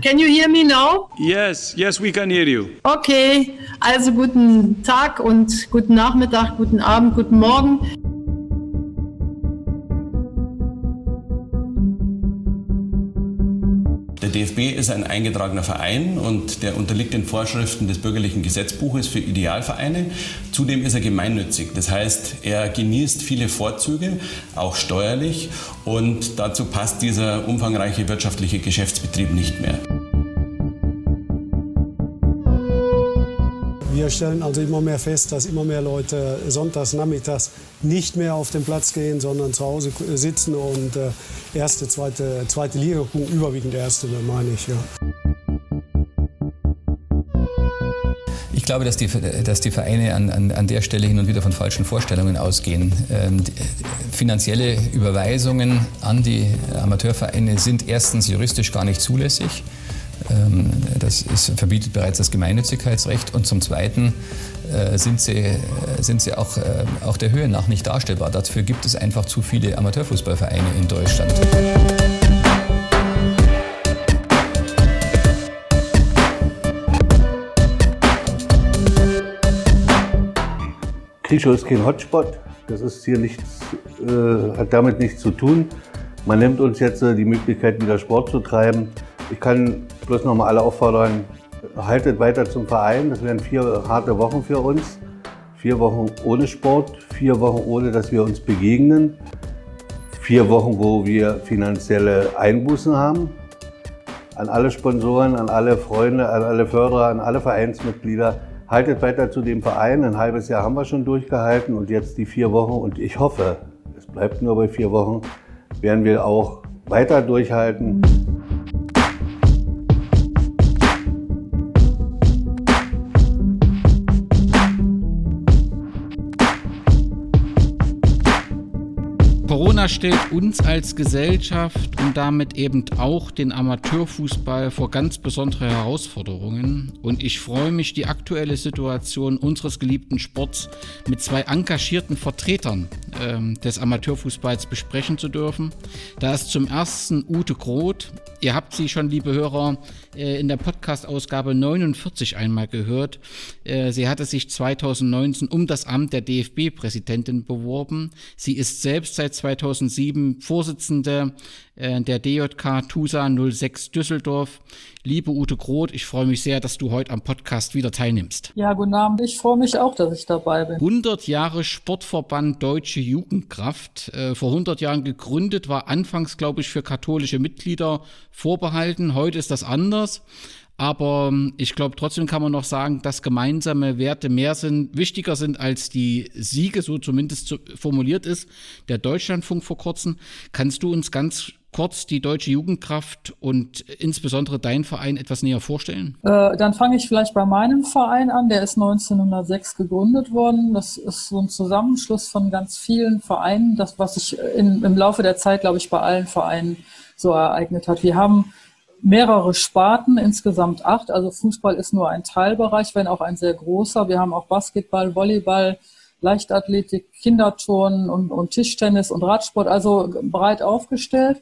Can you hear me now? Yes, yes, we can hear you. Okay, also guten Tag und guten Nachmittag, guten Abend, guten Morgen. DFB ist ein eingetragener Verein und der unterliegt den Vorschriften des bürgerlichen Gesetzbuches für Idealvereine. Zudem ist er gemeinnützig. Das heißt, er genießt viele Vorzüge, auch steuerlich. Und dazu passt dieser umfangreiche wirtschaftliche Geschäftsbetrieb nicht mehr. Wir stellen also immer mehr fest, dass immer mehr Leute sonntags, nachmittags nicht mehr auf den Platz gehen, sondern zu Hause sitzen und äh, erste, zweite, zweite Liga gucken, überwiegend erste, meine ich. Ja. Ich glaube, dass die, dass die Vereine an, an, an der Stelle hin und wieder von falschen Vorstellungen ausgehen. Ähm, finanzielle Überweisungen an die Amateurvereine sind erstens juristisch gar nicht zulässig. Ähm, das ist, verbietet bereits das Gemeinnützigkeitsrecht und zum Zweiten äh, sind sie, äh, sind sie auch, äh, auch der Höhe nach nicht darstellbar. Dafür gibt es einfach zu viele Amateurfußballvereine in Deutschland. Krischow ist kein Hotspot. Das ist hier nichts, äh, hat damit nichts zu tun. Man nimmt uns jetzt äh, die Möglichkeit, wieder Sport zu treiben. Ich kann bloß noch mal alle auffordern, haltet weiter zum Verein. Das werden vier harte Wochen für uns. Vier Wochen ohne Sport, vier Wochen ohne, dass wir uns begegnen. Vier Wochen, wo wir finanzielle Einbußen haben. An alle Sponsoren, an alle Freunde, an alle Förderer, an alle Vereinsmitglieder. Haltet weiter zu dem Verein. Ein halbes Jahr haben wir schon durchgehalten und jetzt die vier Wochen. Und ich hoffe, es bleibt nur bei vier Wochen, werden wir auch weiter durchhalten. Stellt uns als Gesellschaft und damit eben auch den Amateurfußball vor ganz besondere Herausforderungen. Und ich freue mich, die aktuelle Situation unseres geliebten Sports mit zwei engagierten Vertretern äh, des Amateurfußballs besprechen zu dürfen. Da ist zum ersten Ute Groth. Ihr habt sie schon, liebe Hörer, äh, in der Podcast-Ausgabe 49 einmal gehört. Äh, sie hatte sich 2019 um das Amt der DFB-Präsidentin beworben. Sie ist selbst seit 2007 Vorsitzende der DJK TUSA 06 Düsseldorf. Liebe Ute Groth, ich freue mich sehr, dass du heute am Podcast wieder teilnimmst. Ja, guten Abend. Ich freue mich auch, dass ich dabei bin. 100 Jahre Sportverband Deutsche Jugendkraft. Äh, vor 100 Jahren gegründet, war anfangs, glaube ich, für katholische Mitglieder vorbehalten. Heute ist das anders. Aber ähm, ich glaube, trotzdem kann man noch sagen, dass gemeinsame Werte mehr sind, wichtiger sind als die Siege, so zumindest formuliert ist. Der Deutschlandfunk vor kurzem. Kannst du uns ganz kurz die Deutsche Jugendkraft und insbesondere deinen Verein etwas näher vorstellen? Äh, dann fange ich vielleicht bei meinem Verein an. Der ist 1906 gegründet worden. Das ist so ein Zusammenschluss von ganz vielen Vereinen, das, was sich im Laufe der Zeit, glaube ich, bei allen Vereinen so ereignet hat. Wir haben mehrere Sparten, insgesamt acht. Also Fußball ist nur ein Teilbereich, wenn auch ein sehr großer. Wir haben auch Basketball, Volleyball, Leichtathletik, Kinderturnen und, und Tischtennis und Radsport, also breit aufgestellt.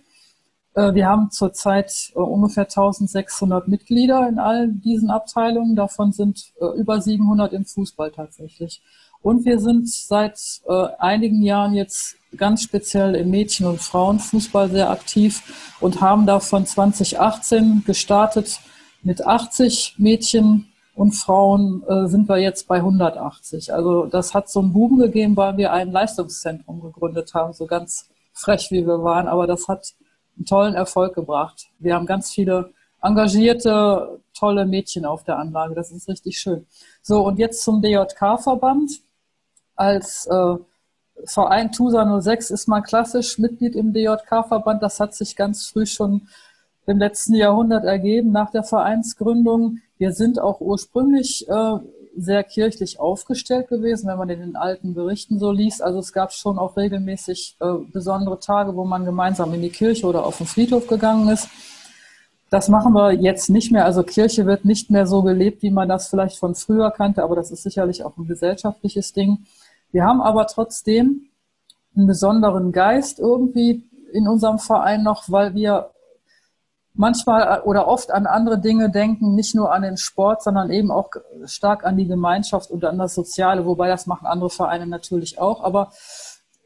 Äh, wir haben zurzeit äh, ungefähr 1600 Mitglieder in all diesen Abteilungen. Davon sind äh, über 700 im Fußball tatsächlich. Und wir sind seit einigen Jahren jetzt ganz speziell im Mädchen- und Frauenfußball sehr aktiv und haben davon 2018 gestartet mit 80 Mädchen und Frauen sind wir jetzt bei 180. Also das hat so einen Boom gegeben, weil wir ein Leistungszentrum gegründet haben, so ganz frech wie wir waren, aber das hat einen tollen Erfolg gebracht. Wir haben ganz viele engagierte, tolle Mädchen auf der Anlage. Das ist richtig schön. So, und jetzt zum DJK-Verband. Als äh, Verein TUSA 06 ist man klassisch Mitglied im DJK-Verband. Das hat sich ganz früh schon im letzten Jahrhundert ergeben, nach der Vereinsgründung. Wir sind auch ursprünglich äh, sehr kirchlich aufgestellt gewesen, wenn man in den alten Berichten so liest. Also es gab schon auch regelmäßig äh, besondere Tage, wo man gemeinsam in die Kirche oder auf den Friedhof gegangen ist. Das machen wir jetzt nicht mehr. Also Kirche wird nicht mehr so gelebt, wie man das vielleicht von früher kannte, aber das ist sicherlich auch ein gesellschaftliches Ding. Wir haben aber trotzdem einen besonderen Geist irgendwie in unserem Verein noch, weil wir manchmal oder oft an andere Dinge denken, nicht nur an den Sport, sondern eben auch stark an die Gemeinschaft und an das Soziale, wobei das machen andere Vereine natürlich auch. Aber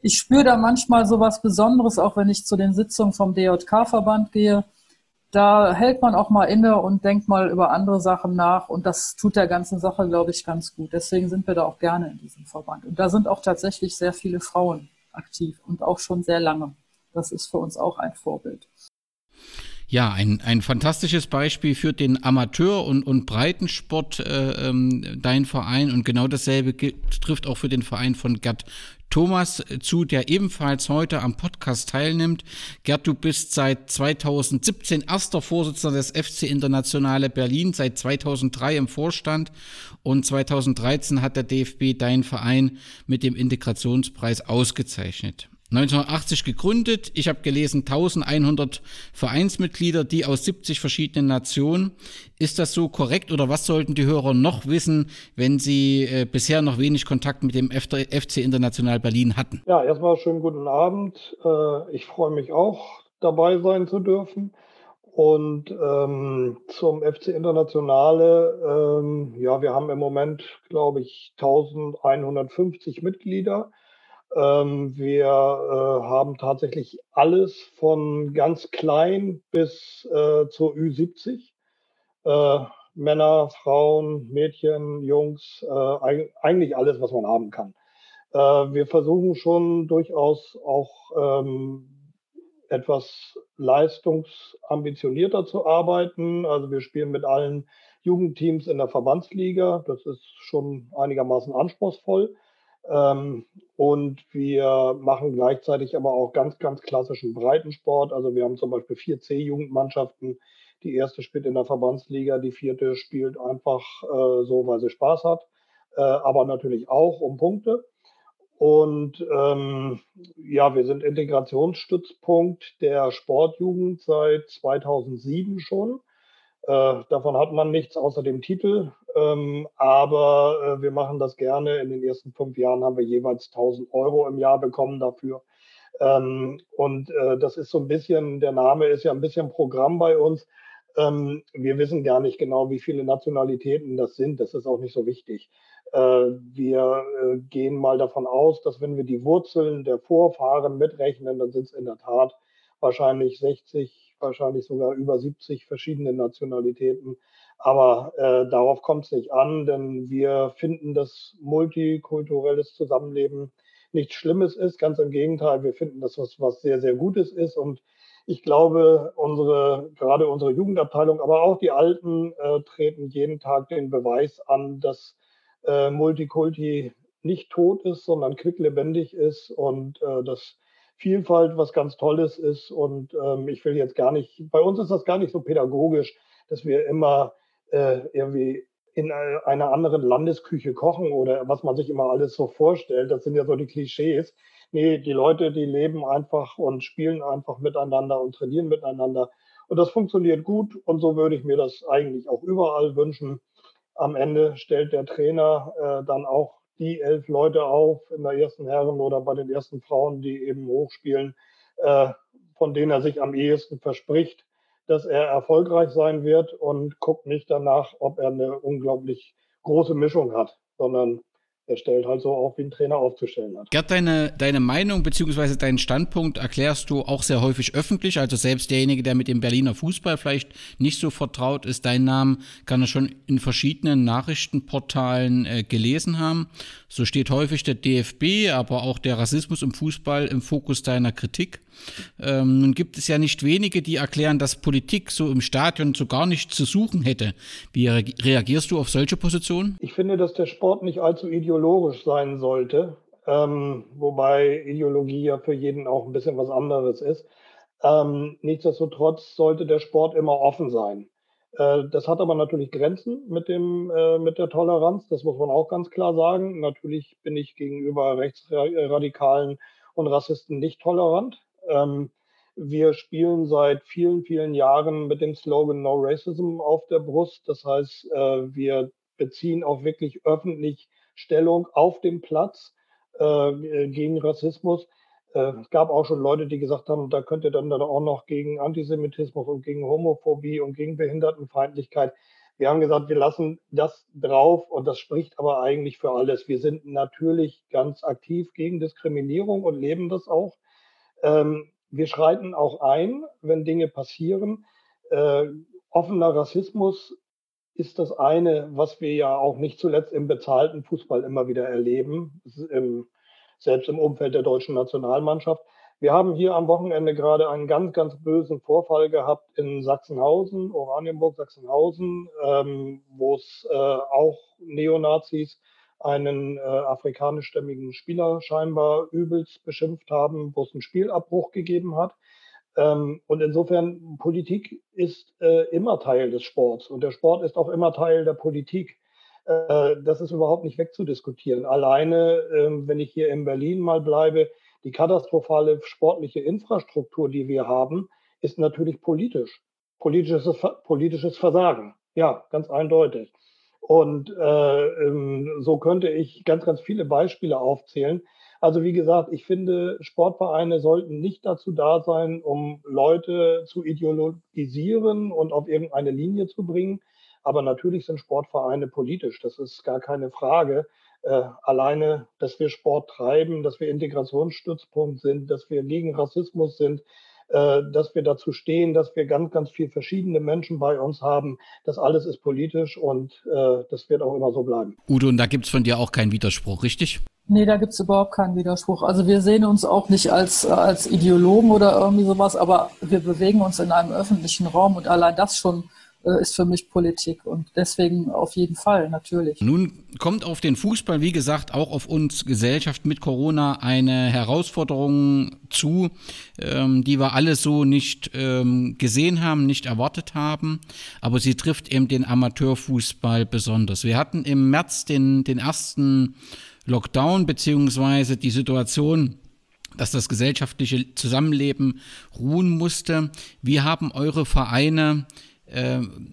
ich spüre da manchmal so was Besonderes, auch wenn ich zu den Sitzungen vom DJK-Verband gehe. Da hält man auch mal inne und denkt mal über andere Sachen nach und das tut der ganzen Sache, glaube ich, ganz gut. Deswegen sind wir da auch gerne in diesem Verband. Und da sind auch tatsächlich sehr viele Frauen aktiv und auch schon sehr lange. Das ist für uns auch ein Vorbild. Ja, ein, ein fantastisches Beispiel für den Amateur- und, und Breitensport, äh, ähm, dein Verein. Und genau dasselbe trifft auch für den Verein von Gerd Thomas zu, der ebenfalls heute am Podcast teilnimmt. Gerd, du bist seit 2017 erster Vorsitzender des FC Internationale Berlin, seit 2003 im Vorstand und 2013 hat der DFB deinen Verein mit dem Integrationspreis ausgezeichnet. 1980 gegründet. Ich habe gelesen 1100 Vereinsmitglieder, die aus 70 verschiedenen Nationen. Ist das so korrekt oder was sollten die Hörer noch wissen, wenn sie äh, bisher noch wenig Kontakt mit dem FC International Berlin hatten? Ja, erstmal schönen guten Abend. Äh, ich freue mich auch, dabei sein zu dürfen. Und ähm, zum FC Internationale, ähm, ja, wir haben im Moment, glaube ich, 1150 Mitglieder. Ähm, wir äh, haben tatsächlich alles von ganz klein bis äh, zur Ü70. Äh, Männer, Frauen, Mädchen, Jungs, eigentlich alles, was man haben kann. Wir versuchen schon durchaus auch ähm, etwas leistungsambitionierter zu arbeiten. Also wir spielen mit allen Jugendteams in der Verbandsliga. Das ist schon einigermaßen anspruchsvoll. Ähm, und wir machen gleichzeitig aber auch ganz, ganz klassischen Breitensport. Also wir haben zum Beispiel vier C-Jugendmannschaften. Die erste spielt in der Verbandsliga, die vierte spielt einfach äh, so, weil sie Spaß hat, äh, aber natürlich auch um Punkte. Und ähm, ja, wir sind Integrationsstützpunkt der Sportjugend seit 2007 schon. Äh, davon hat man nichts außer dem Titel, ähm, aber äh, wir machen das gerne. In den ersten fünf Jahren haben wir jeweils 1000 Euro im Jahr bekommen dafür. Ähm, und äh, das ist so ein bisschen, der Name ist ja ein bisschen Programm bei uns. Ähm, wir wissen gar nicht genau, wie viele Nationalitäten das sind. Das ist auch nicht so wichtig. Äh, wir äh, gehen mal davon aus, dass wenn wir die Wurzeln der Vorfahren mitrechnen, dann sind es in der Tat wahrscheinlich 60, wahrscheinlich sogar über 70 verschiedene Nationalitäten. Aber äh, darauf kommt es nicht an, denn wir finden, dass multikulturelles Zusammenleben nichts Schlimmes ist. Ganz im Gegenteil, wir finden, dass das was sehr, sehr Gutes ist. Und ich glaube, unsere, gerade unsere Jugendabteilung, aber auch die Alten äh, treten jeden Tag den Beweis an, dass äh, Multikulti nicht tot ist, sondern quicklebendig ist und äh, dass Vielfalt was ganz Tolles ist. Und ähm, ich will jetzt gar nicht, bei uns ist das gar nicht so pädagogisch, dass wir immer äh, irgendwie in einer anderen Landesküche kochen oder was man sich immer alles so vorstellt. Das sind ja so die Klischees. Nee, die Leute, die leben einfach und spielen einfach miteinander und trainieren miteinander. Und das funktioniert gut und so würde ich mir das eigentlich auch überall wünschen. Am Ende stellt der Trainer äh, dann auch die elf Leute auf in der ersten Herren oder bei den ersten Frauen, die eben hochspielen, äh, von denen er sich am ehesten verspricht, dass er erfolgreich sein wird und guckt nicht danach, ob er eine unglaublich große Mischung hat, sondern er stellt halt so auf, wie ein Trainer aufzustellen hat. Gerd, deine, deine Meinung bzw. deinen Standpunkt erklärst du auch sehr häufig öffentlich. Also selbst derjenige, der mit dem Berliner Fußball vielleicht nicht so vertraut ist, deinen Namen kann er schon in verschiedenen Nachrichtenportalen äh, gelesen haben. So steht häufig der DFB, aber auch der Rassismus im Fußball im Fokus deiner Kritik. Ähm, nun gibt es ja nicht wenige, die erklären, dass Politik so im Stadion so gar nicht zu suchen hätte. Wie reagierst du auf solche Positionen? Ich finde, dass der Sport nicht allzu ideologisch sein sollte, ähm, wobei Ideologie ja für jeden auch ein bisschen was anderes ist. Ähm, nichtsdestotrotz sollte der Sport immer offen sein. Äh, das hat aber natürlich Grenzen mit, dem, äh, mit der Toleranz, das muss man auch ganz klar sagen. Natürlich bin ich gegenüber Rechtsradikalen und Rassisten nicht tolerant. Ähm, wir spielen seit vielen, vielen Jahren mit dem Slogan No Racism auf der Brust. Das heißt, äh, wir beziehen auch wirklich öffentlich Stellung auf dem Platz äh, gegen Rassismus. Äh, es gab auch schon Leute, die gesagt haben, da könnt ihr dann, dann auch noch gegen Antisemitismus und gegen Homophobie und gegen Behindertenfeindlichkeit. Wir haben gesagt, wir lassen das drauf und das spricht aber eigentlich für alles. Wir sind natürlich ganz aktiv gegen Diskriminierung und leben das auch. Ähm, wir schreiten auch ein, wenn Dinge passieren. Äh, offener Rassismus ist das eine, was wir ja auch nicht zuletzt im bezahlten Fußball immer wieder erleben, im, selbst im Umfeld der deutschen Nationalmannschaft. Wir haben hier am Wochenende gerade einen ganz, ganz bösen Vorfall gehabt in Sachsenhausen, Oranienburg, Sachsenhausen, ähm, wo es äh, auch Neonazis einen äh, afrikanischstämmigen Spieler scheinbar übelst beschimpft haben, wo es einen Spielabbruch gegeben hat. Ähm, und insofern, Politik ist äh, immer Teil des Sports und der Sport ist auch immer Teil der Politik. Äh, das ist überhaupt nicht wegzudiskutieren. Alleine, äh, wenn ich hier in Berlin mal bleibe, die katastrophale sportliche Infrastruktur, die wir haben, ist natürlich politisch. Politisches, politisches Versagen. Ja, ganz eindeutig. Und äh, ähm, so könnte ich ganz, ganz viele Beispiele aufzählen. Also wie gesagt, ich finde, Sportvereine sollten nicht dazu da sein, um Leute zu ideologisieren und auf irgendeine Linie zu bringen. Aber natürlich sind Sportvereine politisch, das ist gar keine Frage. Äh, alleine, dass wir Sport treiben, dass wir Integrationsstützpunkt sind, dass wir gegen Rassismus sind, dass wir dazu stehen, dass wir ganz, ganz viel verschiedene Menschen bei uns haben. Das alles ist politisch und äh, das wird auch immer so bleiben. Udo, und da gibt es von dir auch keinen Widerspruch, richtig? Nee, da gibt es überhaupt keinen Widerspruch. Also wir sehen uns auch nicht als, als Ideologen oder irgendwie sowas, aber wir bewegen uns in einem öffentlichen Raum und allein das schon äh, ist für mich Politik und deswegen auf jeden Fall, natürlich. Nun kommt auf den Fußball, wie gesagt, auch auf uns Gesellschaft mit Corona eine Herausforderung zu, ähm, die wir alle so nicht ähm, gesehen haben, nicht erwartet haben, aber sie trifft eben den Amateurfußball besonders. Wir hatten im März den, den ersten Lockdown beziehungsweise die Situation, dass das gesellschaftliche Zusammenleben ruhen musste. Wie haben eure Vereine äh,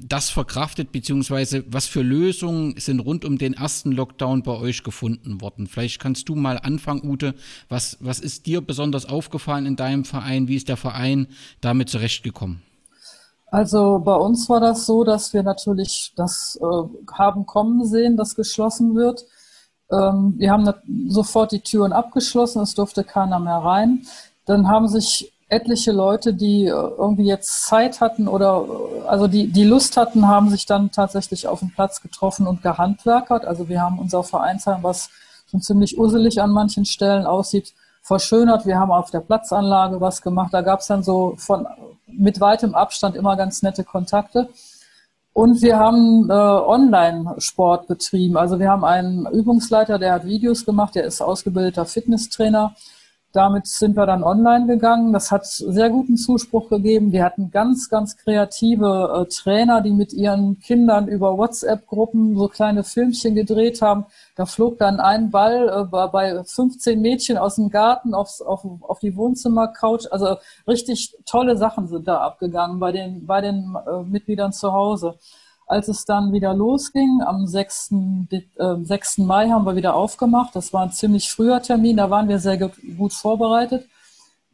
das verkraftet, beziehungsweise was für Lösungen sind rund um den ersten Lockdown bei euch gefunden worden? Vielleicht kannst du mal anfangen, Ute. Was, was ist dir besonders aufgefallen in deinem Verein? Wie ist der Verein damit zurechtgekommen? Also bei uns war das so, dass wir natürlich das äh, haben kommen sehen, dass geschlossen wird. Ähm, wir haben sofort die Türen abgeschlossen, es durfte keiner mehr rein. Dann haben sich etliche Leute, die äh, irgendwie jetzt Zeit hatten oder äh, also die, die Lust hatten, haben sich dann tatsächlich auf dem Platz getroffen und gehandwerkert. Also wir haben unser Vereinsheim, was schon ziemlich usselig an manchen Stellen aussieht, verschönert. Wir haben auf der Platzanlage was gemacht. Da gab es dann so von mit weitem Abstand immer ganz nette Kontakte. Und wir haben äh, Online-Sport betrieben. Also wir haben einen Übungsleiter, der hat Videos gemacht, der ist ausgebildeter Fitnesstrainer. Damit sind wir dann online gegangen. Das hat sehr guten Zuspruch gegeben. Wir hatten ganz, ganz kreative äh, Trainer, die mit ihren Kindern über WhatsApp-Gruppen so kleine Filmchen gedreht haben. Da flog dann ein Ball äh, bei 15 Mädchen aus dem Garten aufs, auf, auf die Wohnzimmercouch. Also richtig tolle Sachen sind da abgegangen bei den, bei den äh, Mitgliedern zu Hause. Als es dann wieder losging, am 6. Äh, 6. Mai haben wir wieder aufgemacht. Das war ein ziemlich früher Termin, da waren wir sehr gut vorbereitet.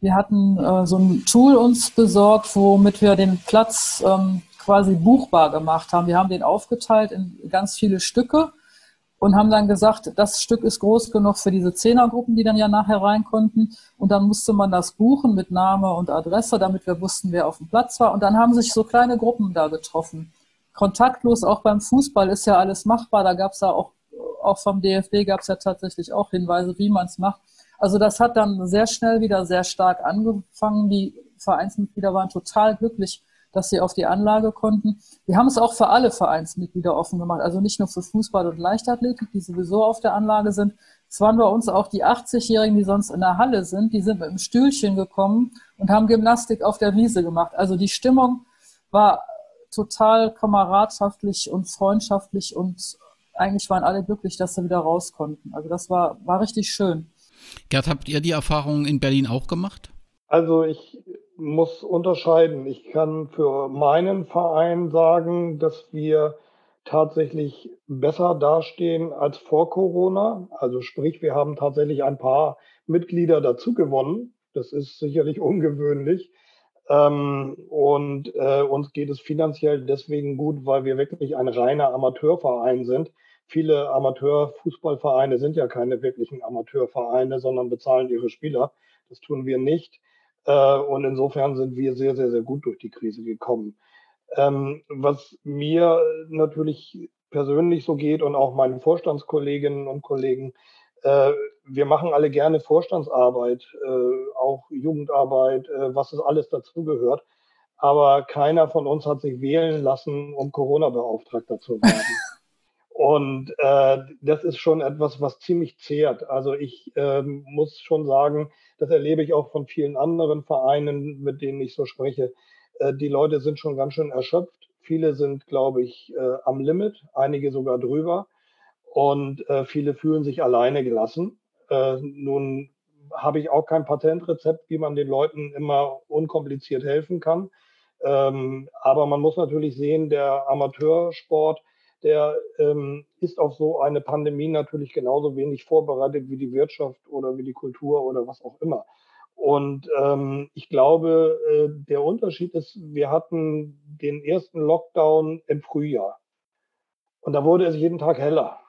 Wir hatten äh, so ein Tool uns besorgt, womit wir den Platz ähm, quasi buchbar gemacht haben. Wir haben den aufgeteilt in ganz viele Stücke und haben dann gesagt, das Stück ist groß genug für diese Zehnergruppen, die dann ja nachher rein konnten. Und dann musste man das buchen mit Name und Adresse, damit wir wussten, wer auf dem Platz war. Und dann haben sich so kleine Gruppen da getroffen kontaktlos, auch beim Fußball ist ja alles machbar. Da gab es ja auch, auch vom DFB gab es ja tatsächlich auch Hinweise, wie man es macht. Also das hat dann sehr schnell wieder sehr stark angefangen. Die Vereinsmitglieder waren total glücklich, dass sie auf die Anlage konnten. Wir haben es auch für alle Vereinsmitglieder offen gemacht, also nicht nur für Fußball und Leichtathletik, die sowieso auf der Anlage sind. Es waren bei uns auch die 80-Jährigen, die sonst in der Halle sind, die sind mit dem Stühlchen gekommen und haben Gymnastik auf der Wiese gemacht. Also die Stimmung war total kameradschaftlich und freundschaftlich und eigentlich waren alle glücklich, dass sie wieder raus konnten. Also das war, war richtig schön. Gerd, habt ihr die Erfahrung in Berlin auch gemacht? Also ich muss unterscheiden. Ich kann für meinen Verein sagen, dass wir tatsächlich besser dastehen als vor Corona. Also sprich, wir haben tatsächlich ein paar Mitglieder dazu gewonnen. Das ist sicherlich ungewöhnlich. Ähm, und äh, uns geht es finanziell deswegen gut, weil wir wirklich ein reiner Amateurverein sind. Viele Amateurfußballvereine sind ja keine wirklichen Amateurvereine, sondern bezahlen ihre Spieler. Das tun wir nicht. Äh, und insofern sind wir sehr, sehr, sehr gut durch die Krise gekommen. Ähm, was mir natürlich persönlich so geht und auch meinen Vorstandskolleginnen und Kollegen, wir machen alle gerne Vorstandsarbeit, äh, auch Jugendarbeit, äh, was es alles dazugehört. Aber keiner von uns hat sich wählen lassen, um Corona-Beauftragter zu werden. Und äh, das ist schon etwas, was ziemlich zehrt. Also ich äh, muss schon sagen, das erlebe ich auch von vielen anderen Vereinen, mit denen ich so spreche. Äh, die Leute sind schon ganz schön erschöpft. Viele sind, glaube ich, äh, am Limit, einige sogar drüber. Und äh, viele fühlen sich alleine gelassen. Äh, nun habe ich auch kein Patentrezept, wie man den Leuten immer unkompliziert helfen kann. Ähm, aber man muss natürlich sehen, der Amateursport, der ähm, ist auf so eine Pandemie natürlich genauso wenig vorbereitet wie die Wirtschaft oder wie die Kultur oder was auch immer. Und ähm, ich glaube, äh, der Unterschied ist, wir hatten den ersten Lockdown im Frühjahr. Und da wurde es jeden Tag heller.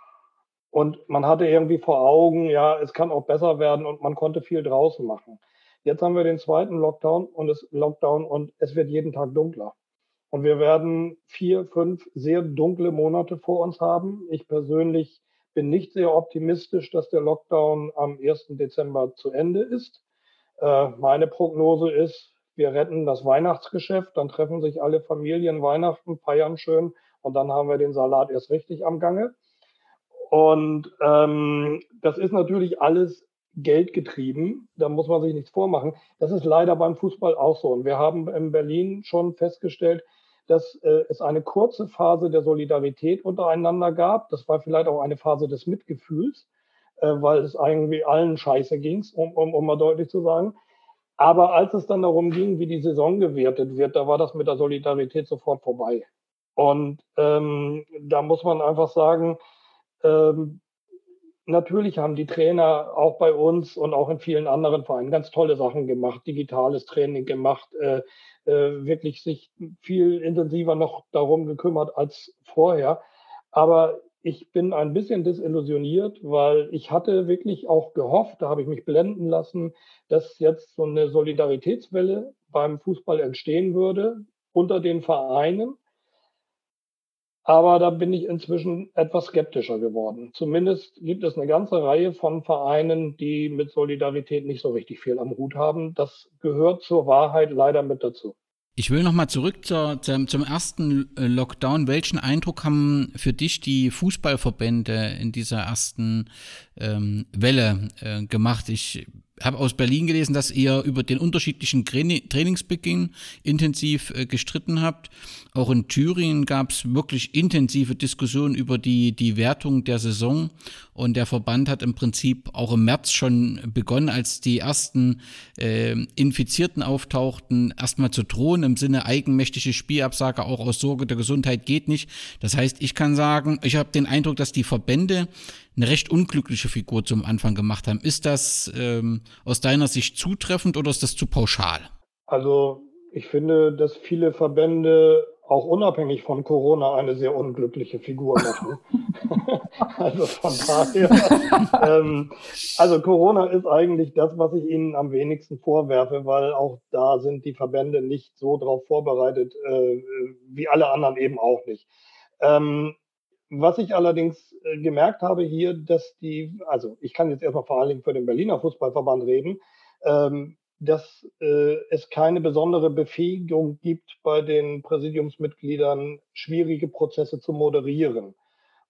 Und man hatte irgendwie vor Augen, ja, es kann auch besser werden und man konnte viel draußen machen. Jetzt haben wir den zweiten Lockdown und es Lockdown und es wird jeden Tag dunkler. Und wir werden vier, fünf sehr dunkle Monate vor uns haben. Ich persönlich bin nicht sehr optimistisch, dass der Lockdown am 1. Dezember zu Ende ist. Äh, meine Prognose ist, wir retten das Weihnachtsgeschäft, dann treffen sich alle Familien Weihnachten, feiern schön und dann haben wir den Salat erst richtig am Gange. Und ähm, das ist natürlich alles Geld getrieben. Da muss man sich nichts vormachen. Das ist leider beim Fußball auch so. Und wir haben in Berlin schon festgestellt, dass äh, es eine kurze Phase der Solidarität untereinander gab. Das war vielleicht auch eine Phase des Mitgefühls, äh, weil es irgendwie allen scheiße ging, um, um, um mal deutlich zu sagen. Aber als es dann darum ging, wie die Saison gewertet wird, da war das mit der Solidarität sofort vorbei. Und ähm, da muss man einfach sagen, ähm, natürlich haben die Trainer auch bei uns und auch in vielen anderen Vereinen ganz tolle Sachen gemacht, digitales Training gemacht, äh, äh, wirklich sich viel intensiver noch darum gekümmert als vorher. Aber ich bin ein bisschen desillusioniert, weil ich hatte wirklich auch gehofft, da habe ich mich blenden lassen, dass jetzt so eine Solidaritätswelle beim Fußball entstehen würde unter den Vereinen. Aber da bin ich inzwischen etwas skeptischer geworden. Zumindest gibt es eine ganze Reihe von Vereinen, die mit Solidarität nicht so richtig viel am Hut haben. Das gehört zur Wahrheit leider mit dazu. Ich will nochmal zurück zur, zum, zum ersten Lockdown. Welchen Eindruck haben für dich die Fußballverbände in dieser ersten ähm, Welle äh, gemacht? Ich habe aus Berlin gelesen, dass ihr über den unterschiedlichen Trainingsbeginn intensiv äh, gestritten habt. Auch in Thüringen gab es wirklich intensive Diskussionen über die, die Wertung der Saison. Und der Verband hat im Prinzip auch im März schon begonnen, als die ersten äh, Infizierten auftauchten, erstmal zu drohen im Sinne eigenmächtige Spielabsage auch aus Sorge der Gesundheit geht nicht. Das heißt, ich kann sagen, ich habe den Eindruck, dass die Verbände eine recht unglückliche Figur zum Anfang gemacht haben. Ist das ähm, aus deiner Sicht zutreffend oder ist das zu pauschal? Also ich finde, dass viele Verbände auch unabhängig von Corona eine sehr unglückliche Figur machen. also von daher, ähm, also Corona ist eigentlich das, was ich Ihnen am wenigsten vorwerfe, weil auch da sind die Verbände nicht so darauf vorbereitet, äh, wie alle anderen eben auch nicht. Ähm, was ich allerdings äh, gemerkt habe hier, dass die, also ich kann jetzt erstmal vor allen Dingen für den Berliner Fußballverband reden, ähm, dass äh, es keine besondere Befähigung gibt, bei den Präsidiumsmitgliedern schwierige Prozesse zu moderieren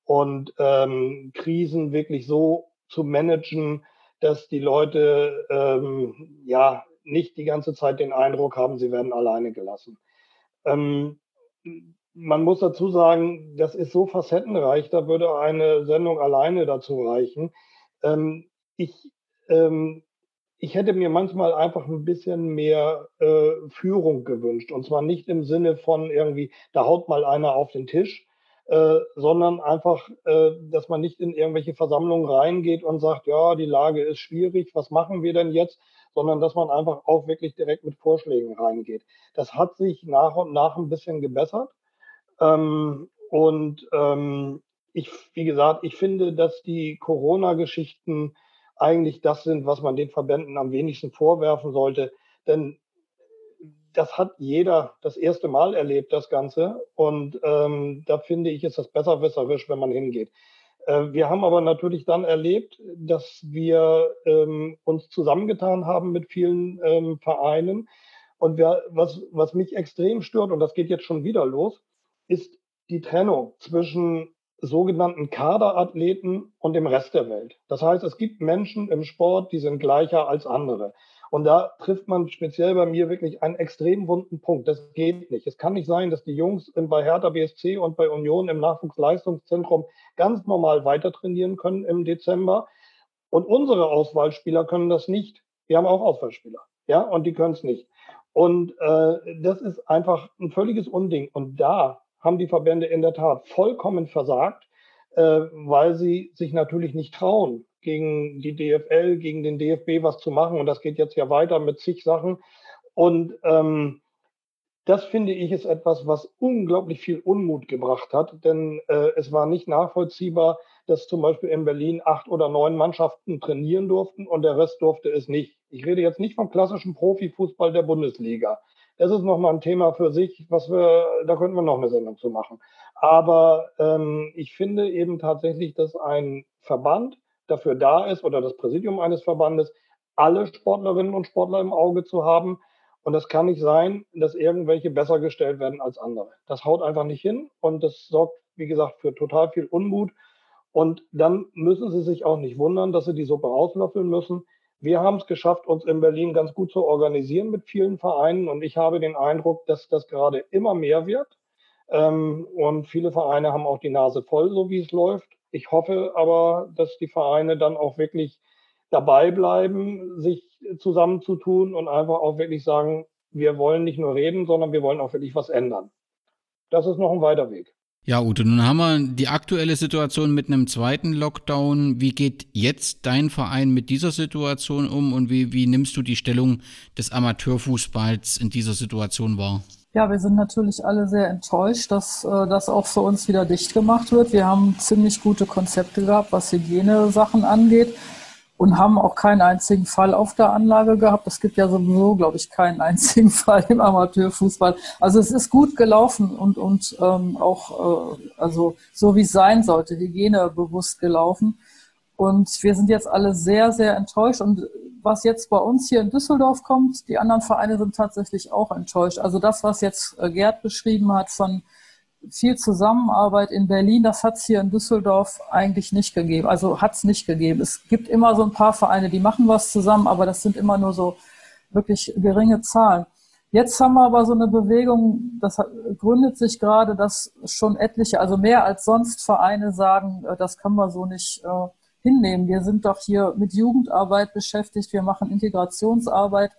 und ähm, Krisen wirklich so zu managen, dass die Leute ähm, ja nicht die ganze Zeit den Eindruck haben, sie werden alleine gelassen. Man muss dazu sagen, das ist so facettenreich, da würde eine Sendung alleine dazu reichen. Ähm, ich, ähm, ich hätte mir manchmal einfach ein bisschen mehr äh, Führung gewünscht. Und zwar nicht im Sinne von irgendwie, da haut mal einer auf den Tisch, äh, sondern einfach, äh, dass man nicht in irgendwelche Versammlungen reingeht und sagt, ja, die Lage ist schwierig, was machen wir denn jetzt? Sondern dass man einfach auch wirklich direkt mit Vorschlägen reingeht. Das hat sich nach und nach ein bisschen gebessert. Ähm, und ähm, ich, wie gesagt, ich finde, dass die Corona-Geschichten eigentlich das sind, was man den Verbänden am wenigsten vorwerfen sollte. Denn das hat jeder das erste Mal erlebt, das Ganze. Und ähm, da finde ich, ist das besserwisserisch, wenn man hingeht. Äh, wir haben aber natürlich dann erlebt, dass wir ähm, uns zusammengetan haben mit vielen ähm, Vereinen. Und wir, was, was mich extrem stört, und das geht jetzt schon wieder los, ist die Trennung zwischen sogenannten Kaderathleten und dem Rest der Welt. Das heißt, es gibt Menschen im Sport, die sind gleicher als andere. Und da trifft man speziell bei mir wirklich einen extrem wunden Punkt. Das geht nicht. Es kann nicht sein, dass die Jungs bei Hertha BSC und bei Union im Nachwuchsleistungszentrum ganz normal weiter trainieren können im Dezember. Und unsere Auswahlspieler können das nicht. Wir haben auch Auswahlspieler. Ja, und die können es nicht. Und äh, das ist einfach ein völliges Unding. Und da haben die Verbände in der Tat vollkommen versagt, äh, weil sie sich natürlich nicht trauen, gegen die DFL, gegen den DFB was zu machen. Und das geht jetzt ja weiter mit zig Sachen. Und ähm, das finde ich ist etwas, was unglaublich viel Unmut gebracht hat, denn äh, es war nicht nachvollziehbar, dass zum Beispiel in Berlin acht oder neun Mannschaften trainieren durften und der Rest durfte es nicht. Ich rede jetzt nicht vom klassischen Profifußball der Bundesliga. Das ist nochmal ein Thema für sich, was wir, da könnten wir noch eine Sendung zu machen. Aber ähm, ich finde eben tatsächlich, dass ein Verband dafür da ist oder das Präsidium eines Verbandes, alle Sportlerinnen und Sportler im Auge zu haben. Und das kann nicht sein, dass irgendwelche besser gestellt werden als andere. Das haut einfach nicht hin und das sorgt, wie gesagt, für total viel Unmut. Und dann müssen Sie sich auch nicht wundern, dass Sie die Suppe auslöffeln müssen. Wir haben es geschafft, uns in Berlin ganz gut zu organisieren mit vielen Vereinen und ich habe den Eindruck, dass das gerade immer mehr wird. Ähm, und viele Vereine haben auch die Nase voll, so wie es läuft. Ich hoffe aber, dass die Vereine dann auch wirklich dabei bleiben, sich zusammenzutun und einfach auch wirklich sagen, wir wollen nicht nur reden, sondern wir wollen auch wirklich was ändern. Das ist noch ein weiter Weg. Ja, Ute, nun haben wir die aktuelle Situation mit einem zweiten Lockdown. Wie geht jetzt dein Verein mit dieser Situation um und wie, wie nimmst du die Stellung des Amateurfußballs in dieser Situation wahr? Ja, wir sind natürlich alle sehr enttäuscht, dass äh, das auch für uns wieder dicht gemacht wird. Wir haben ziemlich gute Konzepte gehabt, was Hygienesachen angeht und haben auch keinen einzigen Fall auf der Anlage gehabt. Es gibt ja sowieso, glaube ich, keinen einzigen Fall im Amateurfußball. Also es ist gut gelaufen und, und ähm, auch äh, also so wie es sein sollte, hygienebewusst gelaufen. Und wir sind jetzt alle sehr, sehr enttäuscht. Und was jetzt bei uns hier in Düsseldorf kommt, die anderen Vereine sind tatsächlich auch enttäuscht. Also das, was jetzt äh, Gerd beschrieben hat von viel Zusammenarbeit in Berlin, das hat es hier in Düsseldorf eigentlich nicht gegeben. Also hat es nicht gegeben. Es gibt immer so ein paar Vereine, die machen was zusammen, aber das sind immer nur so wirklich geringe Zahlen. Jetzt haben wir aber so eine Bewegung, das gründet sich gerade, dass schon etliche, also mehr als sonst Vereine sagen, äh, das können wir so nicht äh, hinnehmen. Wir sind doch hier mit Jugendarbeit beschäftigt, wir machen Integrationsarbeit,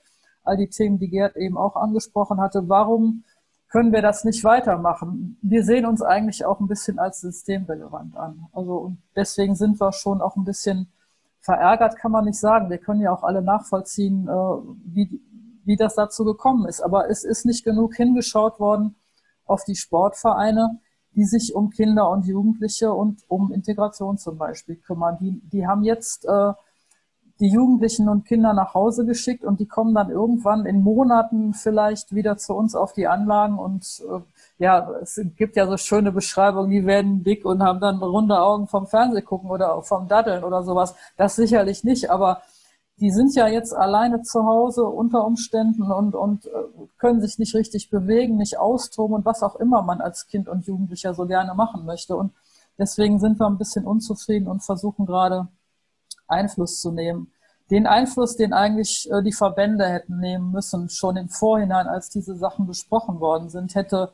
all die Themen, die Gerd eben auch angesprochen hatte. Warum können wir das nicht weitermachen. Wir sehen uns eigentlich auch ein bisschen als systemrelevant an. Also und deswegen sind wir schon auch ein bisschen verärgert, kann man nicht sagen. Wir können ja auch alle nachvollziehen, äh, wie, wie das dazu gekommen ist. Aber es ist nicht genug hingeschaut worden auf die Sportvereine, die sich um Kinder und Jugendliche und um Integration zum Beispiel kümmern. Die, die haben jetzt äh, die Jugendlichen und Kinder nach Hause geschickt und die kommen dann irgendwann in Monaten vielleicht wieder zu uns auf die Anlagen und äh, ja, es gibt ja so schöne Beschreibungen, die werden dick und haben dann runde Augen vom Fernseh gucken oder vom Daddeln oder sowas. Das sicherlich nicht, aber die sind ja jetzt alleine zu Hause unter Umständen und, und äh, können sich nicht richtig bewegen, nicht austoben und was auch immer man als Kind und Jugendlicher so gerne machen möchte. Und deswegen sind wir ein bisschen unzufrieden und versuchen gerade Einfluss zu nehmen. Den Einfluss, den eigentlich äh, die Verbände hätten nehmen müssen, schon im Vorhinein, als diese Sachen besprochen worden sind, hätte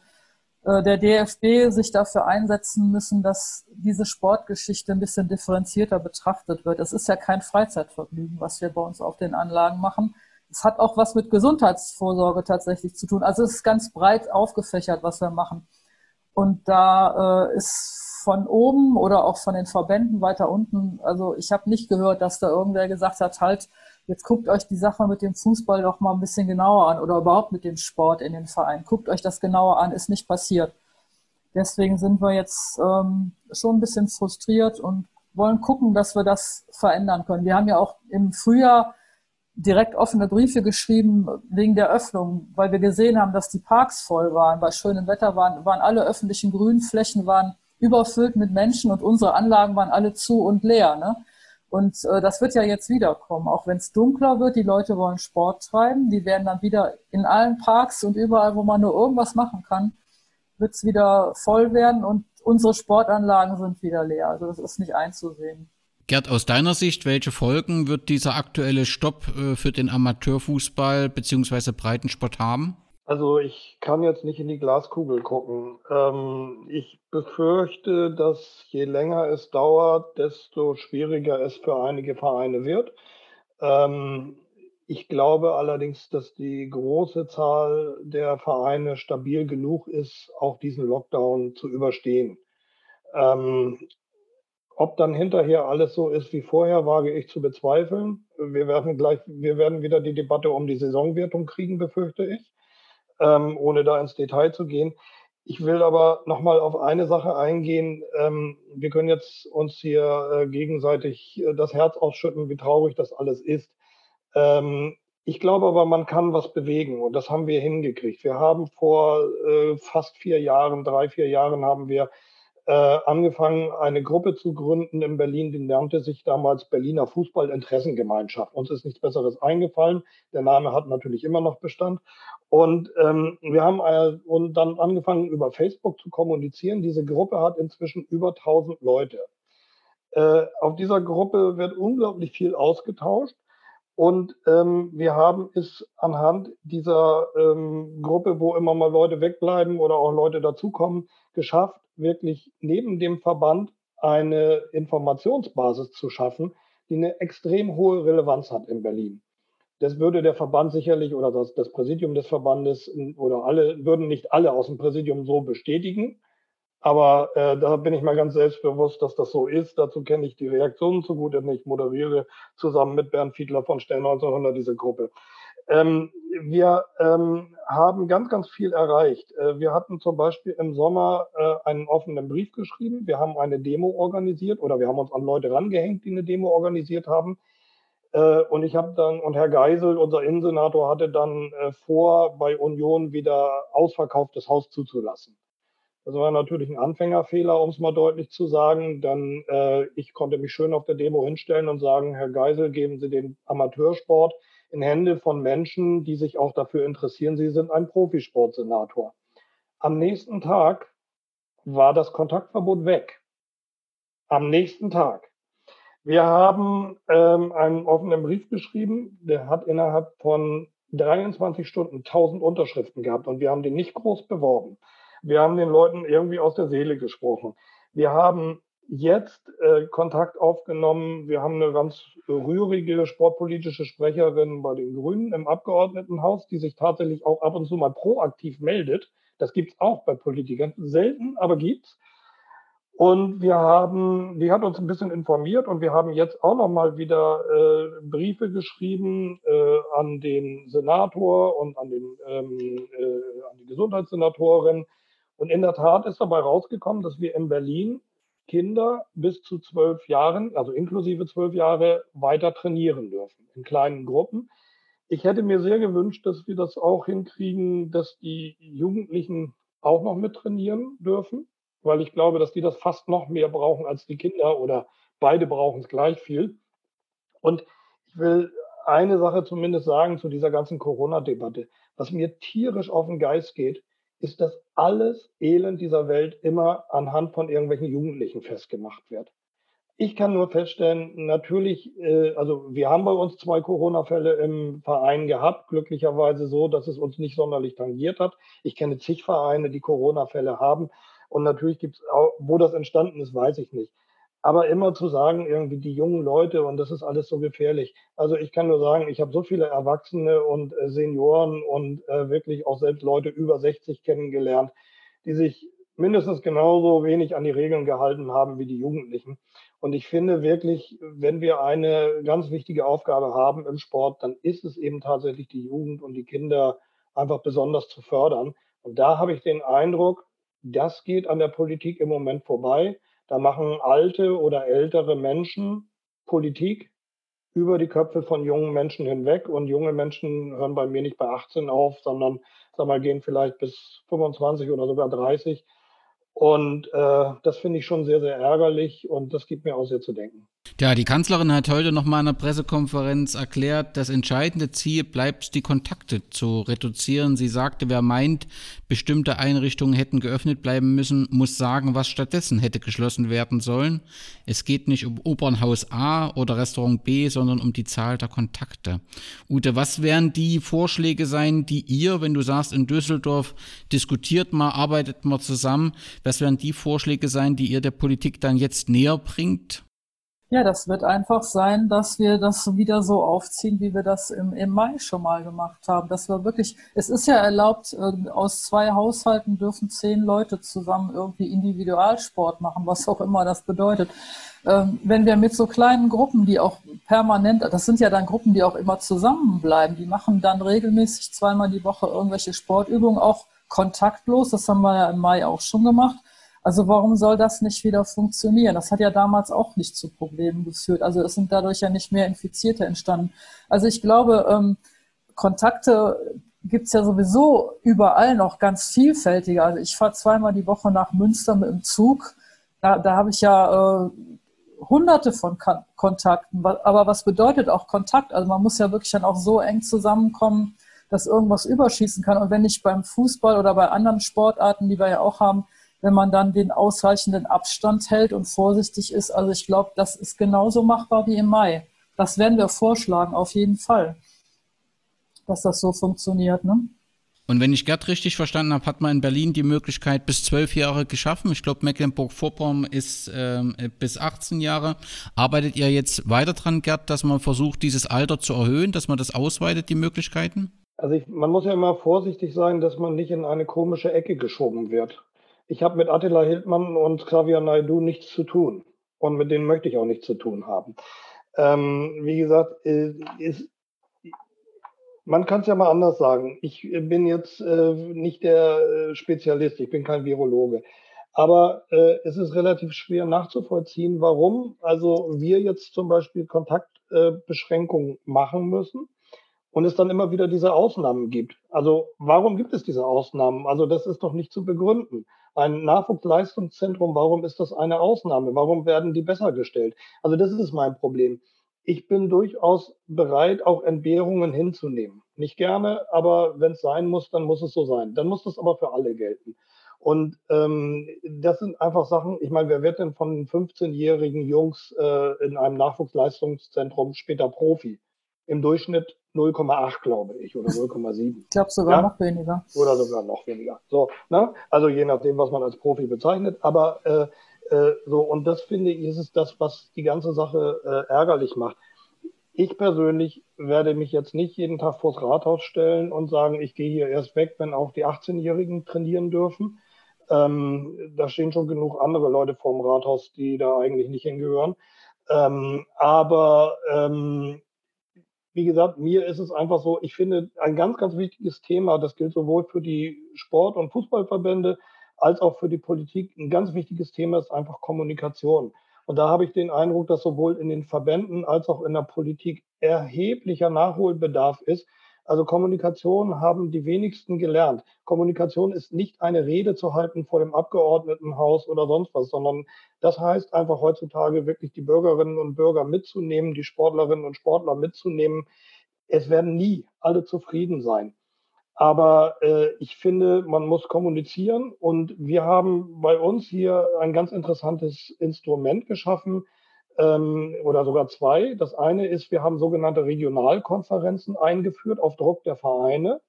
äh, der DFB sich dafür einsetzen müssen, dass diese Sportgeschichte ein bisschen differenzierter betrachtet wird. Es ist ja kein Freizeitvergnügen, was wir bei uns auf den Anlagen machen. Es hat auch was mit Gesundheitsvorsorge tatsächlich zu tun. Also es ist ganz breit aufgefächert, was wir machen. Und da äh, ist von oben oder auch von den Verbänden weiter unten, also ich habe nicht gehört, dass da irgendwer gesagt hat, halt, jetzt guckt euch die Sache mit dem Fußball doch mal ein bisschen genauer an oder überhaupt mit dem Sport in den Verein. Guckt euch das genauer an, ist nicht passiert. Deswegen sind wir jetzt ähm, schon ein bisschen frustriert und wollen gucken, dass wir das verändern können. Wir haben ja auch im Frühjahr direkt offene Briefe geschrieben wegen der Öffnung, weil wir gesehen haben, dass die Parks voll waren. Bei schönem Wetter waren, waren alle öffentlichen Grünflächen waren überfüllt mit Menschen und unsere Anlagen waren alle zu und leer. Ne? Und äh, das wird ja jetzt wiederkommen, auch wenn es dunkler wird. Die Leute wollen Sport treiben. Die werden dann wieder in allen Parks und überall, wo man nur irgendwas machen kann, wird es wieder voll werden und unsere Sportanlagen sind wieder leer. Also das ist nicht einzusehen. Gerd, aus deiner Sicht, welche Folgen wird dieser aktuelle Stopp äh, für den Amateurfußball bzw. Breitensport haben? Also ich kann jetzt nicht in die Glaskugel gucken. Ähm, ich befürchte, dass je länger es dauert, desto schwieriger es für einige Vereine wird. Ähm, ich glaube allerdings, dass die große Zahl der Vereine stabil genug ist, auch diesen Lockdown zu überstehen. Ähm, ob dann hinterher alles so ist wie vorher, wage ich zu bezweifeln. Wir werden gleich, wir werden wieder die Debatte um die Saisonwertung kriegen, befürchte ich, ähm, ohne da ins Detail zu gehen. Ich will aber nochmal auf eine Sache eingehen. Ähm, wir können jetzt uns hier äh, gegenseitig äh, das Herz ausschütten, wie traurig das alles ist. Ähm, ich glaube aber, man kann was bewegen und das haben wir hingekriegt. Wir haben vor äh, fast vier Jahren, drei, vier Jahren haben wir äh, angefangen, eine Gruppe zu gründen in Berlin, die nannte sich damals Berliner Fußballinteressengemeinschaft. Uns ist nichts Besseres eingefallen. Der Name hat natürlich immer noch Bestand. Und ähm, wir haben äh, und dann angefangen, über Facebook zu kommunizieren. Diese Gruppe hat inzwischen über 1000 Leute. Äh, auf dieser Gruppe wird unglaublich viel ausgetauscht. Und ähm, wir haben es anhand dieser ähm, Gruppe, wo immer mal Leute wegbleiben oder auch Leute dazukommen, geschafft, wirklich neben dem Verband eine Informationsbasis zu schaffen, die eine extrem hohe Relevanz hat in Berlin. Das würde der Verband sicherlich oder das, das Präsidium des Verbandes oder alle, würden nicht alle aus dem Präsidium so bestätigen. Aber äh, da bin ich mal ganz selbstbewusst, dass das so ist. Dazu kenne ich die Reaktionen zu gut, denn ich moderiere zusammen mit Bernd Fiedler von Stern 1900 diese Gruppe. Ähm, wir ähm, haben ganz, ganz viel erreicht. Äh, wir hatten zum Beispiel im Sommer äh, einen offenen Brief geschrieben. Wir haben eine Demo organisiert oder wir haben uns an Leute rangehängt, die eine Demo organisiert haben. Äh, und ich habe dann, und Herr Geisel, unser Innensenator, hatte dann äh, vor, bei Union wieder ausverkauftes Haus zuzulassen. Das war natürlich ein Anfängerfehler, um es mal deutlich zu sagen. Dann äh, ich konnte mich schön auf der Demo hinstellen und sagen, Herr Geisel, geben Sie den Amateursport in Hände von Menschen, die sich auch dafür interessieren. Sie sind ein Profisportsenator. Am nächsten Tag war das Kontaktverbot weg. Am nächsten Tag. Wir haben ähm, einen offenen Brief geschrieben, der hat innerhalb von 23 Stunden 1000 Unterschriften gehabt und wir haben den nicht groß beworben. Wir haben den Leuten irgendwie aus der Seele gesprochen. Wir haben jetzt äh, Kontakt aufgenommen. Wir haben eine ganz rührige sportpolitische Sprecherin bei den Grünen im Abgeordnetenhaus, die sich tatsächlich auch ab und zu mal proaktiv meldet. Das gibt's auch bei Politikern. Selten, aber gibt's. Und wir haben, die hat uns ein bisschen informiert und wir haben jetzt auch nochmal wieder äh, Briefe geschrieben äh, an den Senator und an, den, ähm, äh, an die Gesundheitssenatorin, und in der Tat ist dabei rausgekommen, dass wir in Berlin Kinder bis zu zwölf Jahren, also inklusive zwölf Jahre, weiter trainieren dürfen in kleinen Gruppen. Ich hätte mir sehr gewünscht, dass wir das auch hinkriegen, dass die Jugendlichen auch noch mit trainieren dürfen, weil ich glaube, dass die das fast noch mehr brauchen als die Kinder oder beide brauchen es gleich viel. Und ich will eine Sache zumindest sagen zu dieser ganzen Corona-Debatte. Was mir tierisch auf den Geist geht, ist, dass alles Elend dieser Welt immer anhand von irgendwelchen Jugendlichen festgemacht wird. Ich kann nur feststellen, natürlich, äh, also wir haben bei uns zwei Corona-Fälle im Verein gehabt, glücklicherweise so, dass es uns nicht sonderlich tangiert hat. Ich kenne zig Vereine, die Corona-Fälle haben. Und natürlich gibt es auch, wo das entstanden ist, weiß ich nicht. Aber immer zu sagen, irgendwie die jungen Leute und das ist alles so gefährlich. Also ich kann nur sagen, ich habe so viele Erwachsene und äh, Senioren und äh, wirklich auch selbst Leute über 60 kennengelernt, die sich mindestens genauso wenig an die Regeln gehalten haben wie die Jugendlichen. Und ich finde wirklich, wenn wir eine ganz wichtige Aufgabe haben im Sport, dann ist es eben tatsächlich die Jugend und die Kinder einfach besonders zu fördern. Und da habe ich den Eindruck, das geht an der Politik im Moment vorbei. Da machen alte oder ältere Menschen Politik über die Köpfe von jungen Menschen hinweg. Und junge Menschen hören bei mir nicht bei 18 auf, sondern sag mal, gehen vielleicht bis 25 oder sogar 30. Und äh, das finde ich schon sehr, sehr ärgerlich und das gibt mir auch sehr zu denken. Ja, die Kanzlerin hat heute noch mal in einer Pressekonferenz erklärt, das entscheidende Ziel bleibt, die Kontakte zu reduzieren. Sie sagte, wer meint, bestimmte Einrichtungen hätten geöffnet bleiben müssen, muss sagen, was stattdessen hätte geschlossen werden sollen. Es geht nicht um Opernhaus A oder Restaurant B, sondern um die Zahl der Kontakte. Ute, was wären die Vorschläge sein, die ihr, wenn du sagst, in Düsseldorf diskutiert mal, arbeitet mal zusammen, was wären die Vorschläge sein, die ihr der Politik dann jetzt näher bringt? Ja, das wird einfach sein, dass wir das wieder so aufziehen, wie wir das im, im Mai schon mal gemacht haben. Das war wirklich, es ist ja erlaubt, äh, aus zwei Haushalten dürfen zehn Leute zusammen irgendwie Individualsport machen, was auch immer das bedeutet. Ähm, wenn wir mit so kleinen Gruppen, die auch permanent, das sind ja dann Gruppen, die auch immer zusammenbleiben, die machen dann regelmäßig zweimal die Woche irgendwelche Sportübungen, auch kontaktlos, das haben wir ja im Mai auch schon gemacht also warum soll das nicht wieder funktionieren? Das hat ja damals auch nicht zu Problemen geführt. Also es sind dadurch ja nicht mehr Infizierte entstanden. Also ich glaube, ähm, Kontakte gibt es ja sowieso überall noch ganz vielfältiger. Also ich fahre zweimal die Woche nach Münster mit dem Zug. Da, da habe ich ja äh, hunderte von Kon Kontakten. Aber was bedeutet auch Kontakt? Also man muss ja wirklich dann auch so eng zusammenkommen, dass irgendwas überschießen kann. Und wenn ich beim Fußball oder bei anderen Sportarten, die wir ja auch haben, wenn man dann den ausreichenden Abstand hält und vorsichtig ist. Also ich glaube, das ist genauso machbar wie im Mai. Das werden wir vorschlagen, auf jeden Fall, dass das so funktioniert. Ne? Und wenn ich Gerd richtig verstanden habe, hat man in Berlin die Möglichkeit bis zwölf Jahre geschaffen. Ich glaube, Mecklenburg-Vorpommern ist ähm, bis 18 Jahre. Arbeitet ihr jetzt weiter dran, Gerd, dass man versucht, dieses Alter zu erhöhen, dass man das ausweitet, die Möglichkeiten? Also ich, man muss ja immer vorsichtig sein, dass man nicht in eine komische Ecke geschoben wird ich habe mit Attila Hildmann und Xavier Naidu nichts zu tun. Und mit denen möchte ich auch nichts zu tun haben. Ähm, wie gesagt, äh, ist, man kann es ja mal anders sagen. Ich bin jetzt äh, nicht der äh, Spezialist, ich bin kein Virologe. Aber äh, es ist relativ schwer nachzuvollziehen, warum also wir jetzt zum Beispiel Kontaktbeschränkungen machen müssen und es dann immer wieder diese Ausnahmen gibt. Also warum gibt es diese Ausnahmen? Also das ist doch nicht zu begründen. Ein Nachwuchsleistungszentrum, warum ist das eine Ausnahme? Warum werden die besser gestellt? Also das ist mein Problem. Ich bin durchaus bereit, auch Entbehrungen hinzunehmen. Nicht gerne, aber wenn es sein muss, dann muss es so sein. Dann muss das aber für alle gelten. Und ähm, das sind einfach Sachen, ich meine, wer wird denn von 15-jährigen Jungs äh, in einem Nachwuchsleistungszentrum später Profi? Im Durchschnitt 0,8, glaube ich, oder 0,7. Ich glaube sogar ja? noch weniger. Oder sogar noch weniger. So, ne? Also je nachdem, was man als Profi bezeichnet. Aber äh, äh, so, und das finde ich, ist es das, was die ganze Sache äh, ärgerlich macht. Ich persönlich werde mich jetzt nicht jeden Tag vors Rathaus stellen und sagen, ich gehe hier erst weg, wenn auch die 18-Jährigen trainieren dürfen. Ähm, da stehen schon genug andere Leute vorm Rathaus, die da eigentlich nicht hingehören. Ähm, aber ähm, wie gesagt, mir ist es einfach so, ich finde ein ganz, ganz wichtiges Thema, das gilt sowohl für die Sport- und Fußballverbände als auch für die Politik. Ein ganz wichtiges Thema ist einfach Kommunikation. Und da habe ich den Eindruck, dass sowohl in den Verbänden als auch in der Politik erheblicher Nachholbedarf ist, also Kommunikation haben die wenigsten gelernt. Kommunikation ist nicht eine Rede zu halten vor dem Abgeordnetenhaus oder sonst was, sondern das heißt einfach heutzutage wirklich die Bürgerinnen und Bürger mitzunehmen, die Sportlerinnen und Sportler mitzunehmen. Es werden nie alle zufrieden sein. Aber äh, ich finde, man muss kommunizieren und wir haben bei uns hier ein ganz interessantes Instrument geschaffen, ähm, oder sogar zwei. Das eine ist, wir haben sogenannte Regionalkonferenzen eingeführt auf Druck der Vereine.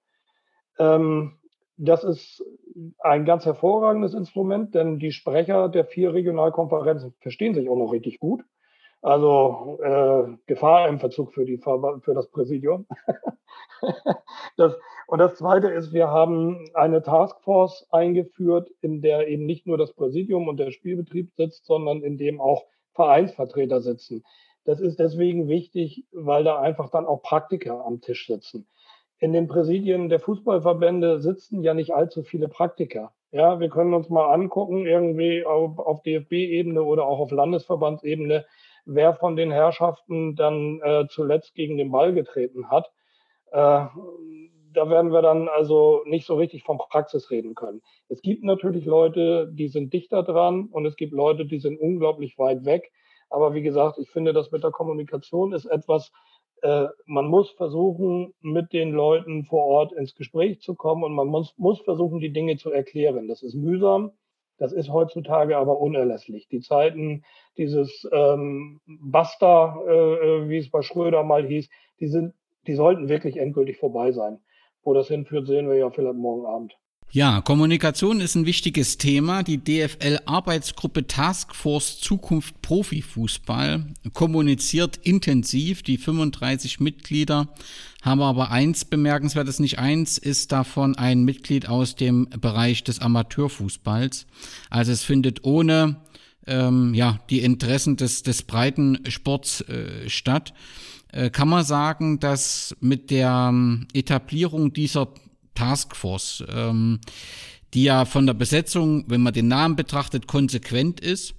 Ähm, das ist ein ganz hervorragendes Instrument, denn die Sprecher der vier Regionalkonferenzen verstehen sich auch noch richtig gut. Also äh, Gefahr im Verzug für, die, für das Präsidium. das, und das Zweite ist, wir haben eine Taskforce eingeführt, in der eben nicht nur das Präsidium und der Spielbetrieb sitzt, sondern in dem auch Vereinsvertreter sitzen. Das ist deswegen wichtig, weil da einfach dann auch Praktiker am Tisch sitzen. In den Präsidien der Fußballverbände sitzen ja nicht allzu viele Praktiker. Ja, wir können uns mal angucken, irgendwie auf, auf DFB-Ebene oder auch auf Landesverbandsebene, wer von den Herrschaften dann äh, zuletzt gegen den Ball getreten hat. Äh, da werden wir dann also nicht so richtig von Praxis reden können. Es gibt natürlich Leute, die sind dichter dran und es gibt Leute, die sind unglaublich weit weg. Aber wie gesagt, ich finde, das mit der Kommunikation ist etwas, äh, man muss versuchen, mit den Leuten vor Ort ins Gespräch zu kommen und man muss, muss versuchen, die Dinge zu erklären. Das ist mühsam. Das ist heutzutage aber unerlässlich. Die Zeiten dieses ähm, Basta, äh, äh, wie es bei Schröder mal hieß, die sind, die sollten wirklich endgültig vorbei sein. Wo das hinführt, sehen wir ja vielleicht morgen Abend. Ja, Kommunikation ist ein wichtiges Thema. Die DFL-Arbeitsgruppe Taskforce Zukunft Profifußball kommuniziert intensiv. Die 35 Mitglieder haben aber eins bemerkenswertes, nicht eins, ist davon ein Mitglied aus dem Bereich des Amateurfußballs. Also es findet ohne ähm, ja, die Interessen des, des breiten Sports äh, statt. Äh, kann man sagen, dass mit der ähm, Etablierung dieser Taskforce, ähm, die ja von der Besetzung, wenn man den Namen betrachtet, konsequent ist.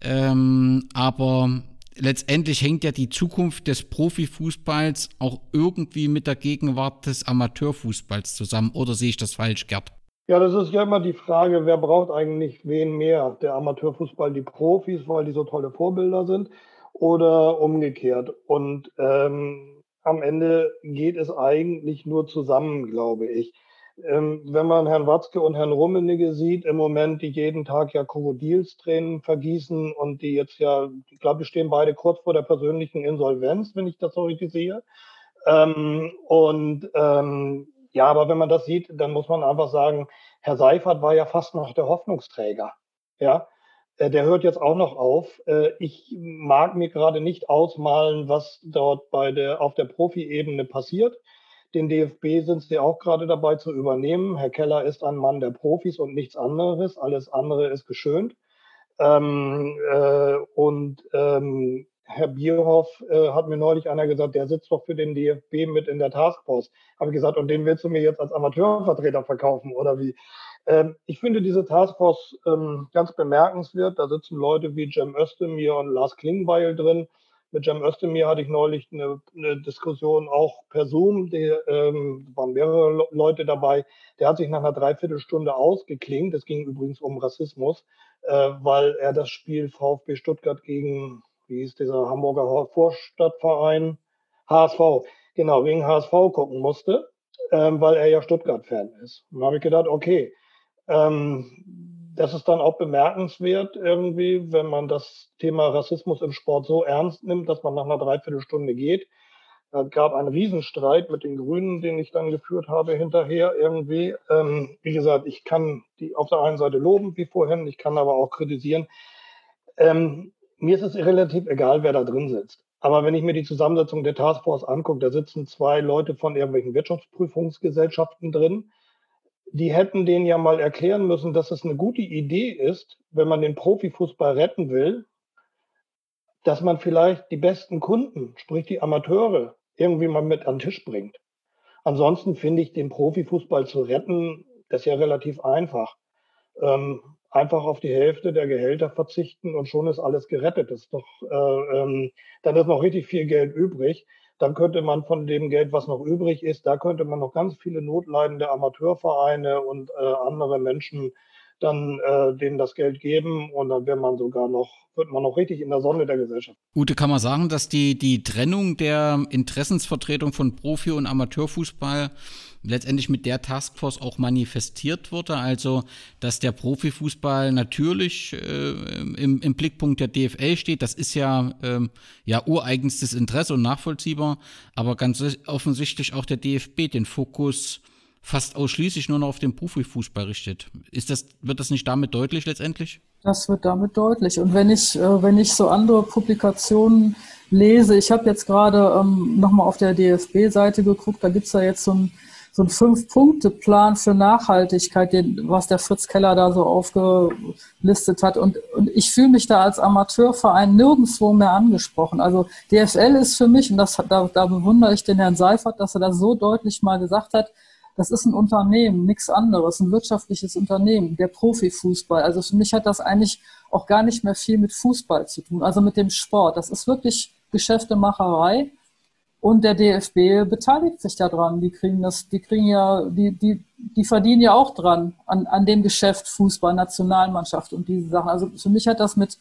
Ähm, aber letztendlich hängt ja die Zukunft des Profifußballs auch irgendwie mit der Gegenwart des Amateurfußballs zusammen. Oder sehe ich das falsch, Gerd? Ja, das ist ja immer die Frage, wer braucht eigentlich wen mehr? Der Amateurfußball, die Profis, weil die so tolle Vorbilder sind, oder umgekehrt? Und ähm, am Ende geht es eigentlich nur zusammen, glaube ich. Ähm, wenn man Herrn Watzke und Herrn Rummenigge sieht, im Moment, die jeden Tag ja Krokodilstränen vergießen und die jetzt ja, ich glaube, die stehen beide kurz vor der persönlichen Insolvenz, wenn ich das so richtig sehe. Ähm, und ähm, ja, aber wenn man das sieht, dann muss man einfach sagen, Herr Seifert war ja fast noch der Hoffnungsträger. Ja, der hört jetzt auch noch auf. Äh, ich mag mir gerade nicht ausmalen, was dort bei der, auf der Profi-Ebene passiert. Den DFB sind sie auch gerade dabei zu übernehmen. Herr Keller ist ein Mann der Profis und nichts anderes. Alles andere ist geschönt. Ähm, äh, und ähm, Herr Bierhoff äh, hat mir neulich einer gesagt, der sitzt doch für den DFB mit in der Taskforce. Habe ich gesagt, und den willst du mir jetzt als Amateurvertreter verkaufen oder wie? Ähm, ich finde diese Taskforce ähm, ganz bemerkenswert. Da sitzen Leute wie Cem Özdemir und Lars Klingbeil drin. Mit Cem Özdemir hatte ich neulich eine, eine Diskussion auch per Zoom. Die, ähm, waren mehrere Leute dabei. Der hat sich nach einer Dreiviertelstunde ausgeklingt. Es ging übrigens um Rassismus, äh, weil er das Spiel VfB Stuttgart gegen, wie hieß dieser Hamburger Vorstadtverein? HSV. Genau, wegen HSV gucken musste, ähm, weil er ja Stuttgart-Fan ist. Und da habe ich gedacht, okay, ähm, das ist dann auch bemerkenswert irgendwie, wenn man das Thema Rassismus im Sport so ernst nimmt, dass man nach einer Dreiviertelstunde geht. Es gab einen Riesenstreit mit den Grünen, den ich dann geführt habe hinterher irgendwie. Ähm, wie gesagt, ich kann die auf der einen Seite loben, wie vorhin, ich kann aber auch kritisieren. Ähm, mir ist es relativ egal, wer da drin sitzt. Aber wenn ich mir die Zusammensetzung der Taskforce angucke, da sitzen zwei Leute von irgendwelchen Wirtschaftsprüfungsgesellschaften drin die hätten denen ja mal erklären müssen, dass es eine gute Idee ist, wenn man den Profifußball retten will, dass man vielleicht die besten Kunden, sprich die Amateure, irgendwie mal mit an den Tisch bringt. Ansonsten finde ich, den Profifußball zu retten, das ist ja relativ einfach. Ähm, einfach auf die Hälfte der Gehälter verzichten und schon ist alles gerettet. Das ist doch, äh, ähm, dann ist noch richtig viel Geld übrig dann könnte man von dem Geld, was noch übrig ist, da könnte man noch ganz viele notleidende Amateurvereine und äh, andere Menschen dann äh, denen das Geld geben und dann wäre man sogar noch, wird man noch richtig in der Sonne der Gesellschaft. Ute, kann man sagen, dass die, die Trennung der Interessensvertretung von Profi- und Amateurfußball letztendlich mit der Taskforce auch manifestiert wurde. Also, dass der Profifußball natürlich äh, im, im, Blickpunkt der DFL steht, das ist ja, ähm, ja ureigenstes Interesse und nachvollziehbar, aber ganz offensichtlich auch der DFB den Fokus fast ausschließlich nur noch auf den Profifußball richtet. Ist das, wird das nicht damit deutlich letztendlich? Das wird damit deutlich. Und wenn ich, äh, wenn ich so andere Publikationen lese, ich habe jetzt gerade ähm, nochmal auf der DFB-Seite geguckt, da gibt es ja jetzt so ein so ein Fünf-Punkte-Plan für Nachhaltigkeit, den, was der Fritz Keller da so aufgelistet hat. Und, und ich fühle mich da als Amateurverein nirgendwo mehr angesprochen. Also DFL ist für mich, und das, da, da bewundere ich den Herrn Seifert, dass er das so deutlich mal gesagt hat, das ist ein Unternehmen, nichts anderes, ein wirtschaftliches Unternehmen, der Profifußball. Also für mich hat das eigentlich auch gar nicht mehr viel mit Fußball zu tun, also mit dem Sport. Das ist wirklich Geschäftemacherei. Und der DFB beteiligt sich daran. Die kriegen das, die kriegen ja, die, die, die verdienen ja auch dran an, an dem Geschäft Fußball, Nationalmannschaft und diese Sachen. Also für mich hat das mit,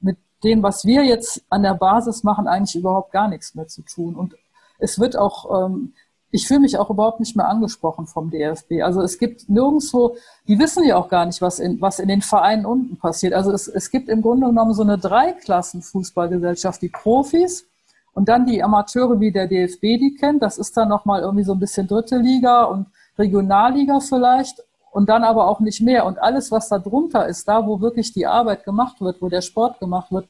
mit dem, was wir jetzt an der Basis machen, eigentlich überhaupt gar nichts mehr zu tun. Und es wird auch, ähm, ich fühle mich auch überhaupt nicht mehr angesprochen vom DFB. Also es gibt nirgendwo, die wissen ja auch gar nicht, was in, was in den Vereinen unten passiert. Also es, es gibt im Grunde genommen so eine Dreiklassen-Fußballgesellschaft, die Profis, und dann die Amateure, wie der DFB die kennt, das ist dann nochmal irgendwie so ein bisschen dritte Liga und Regionalliga vielleicht und dann aber auch nicht mehr. Und alles, was da drunter ist, da wo wirklich die Arbeit gemacht wird, wo der Sport gemacht wird,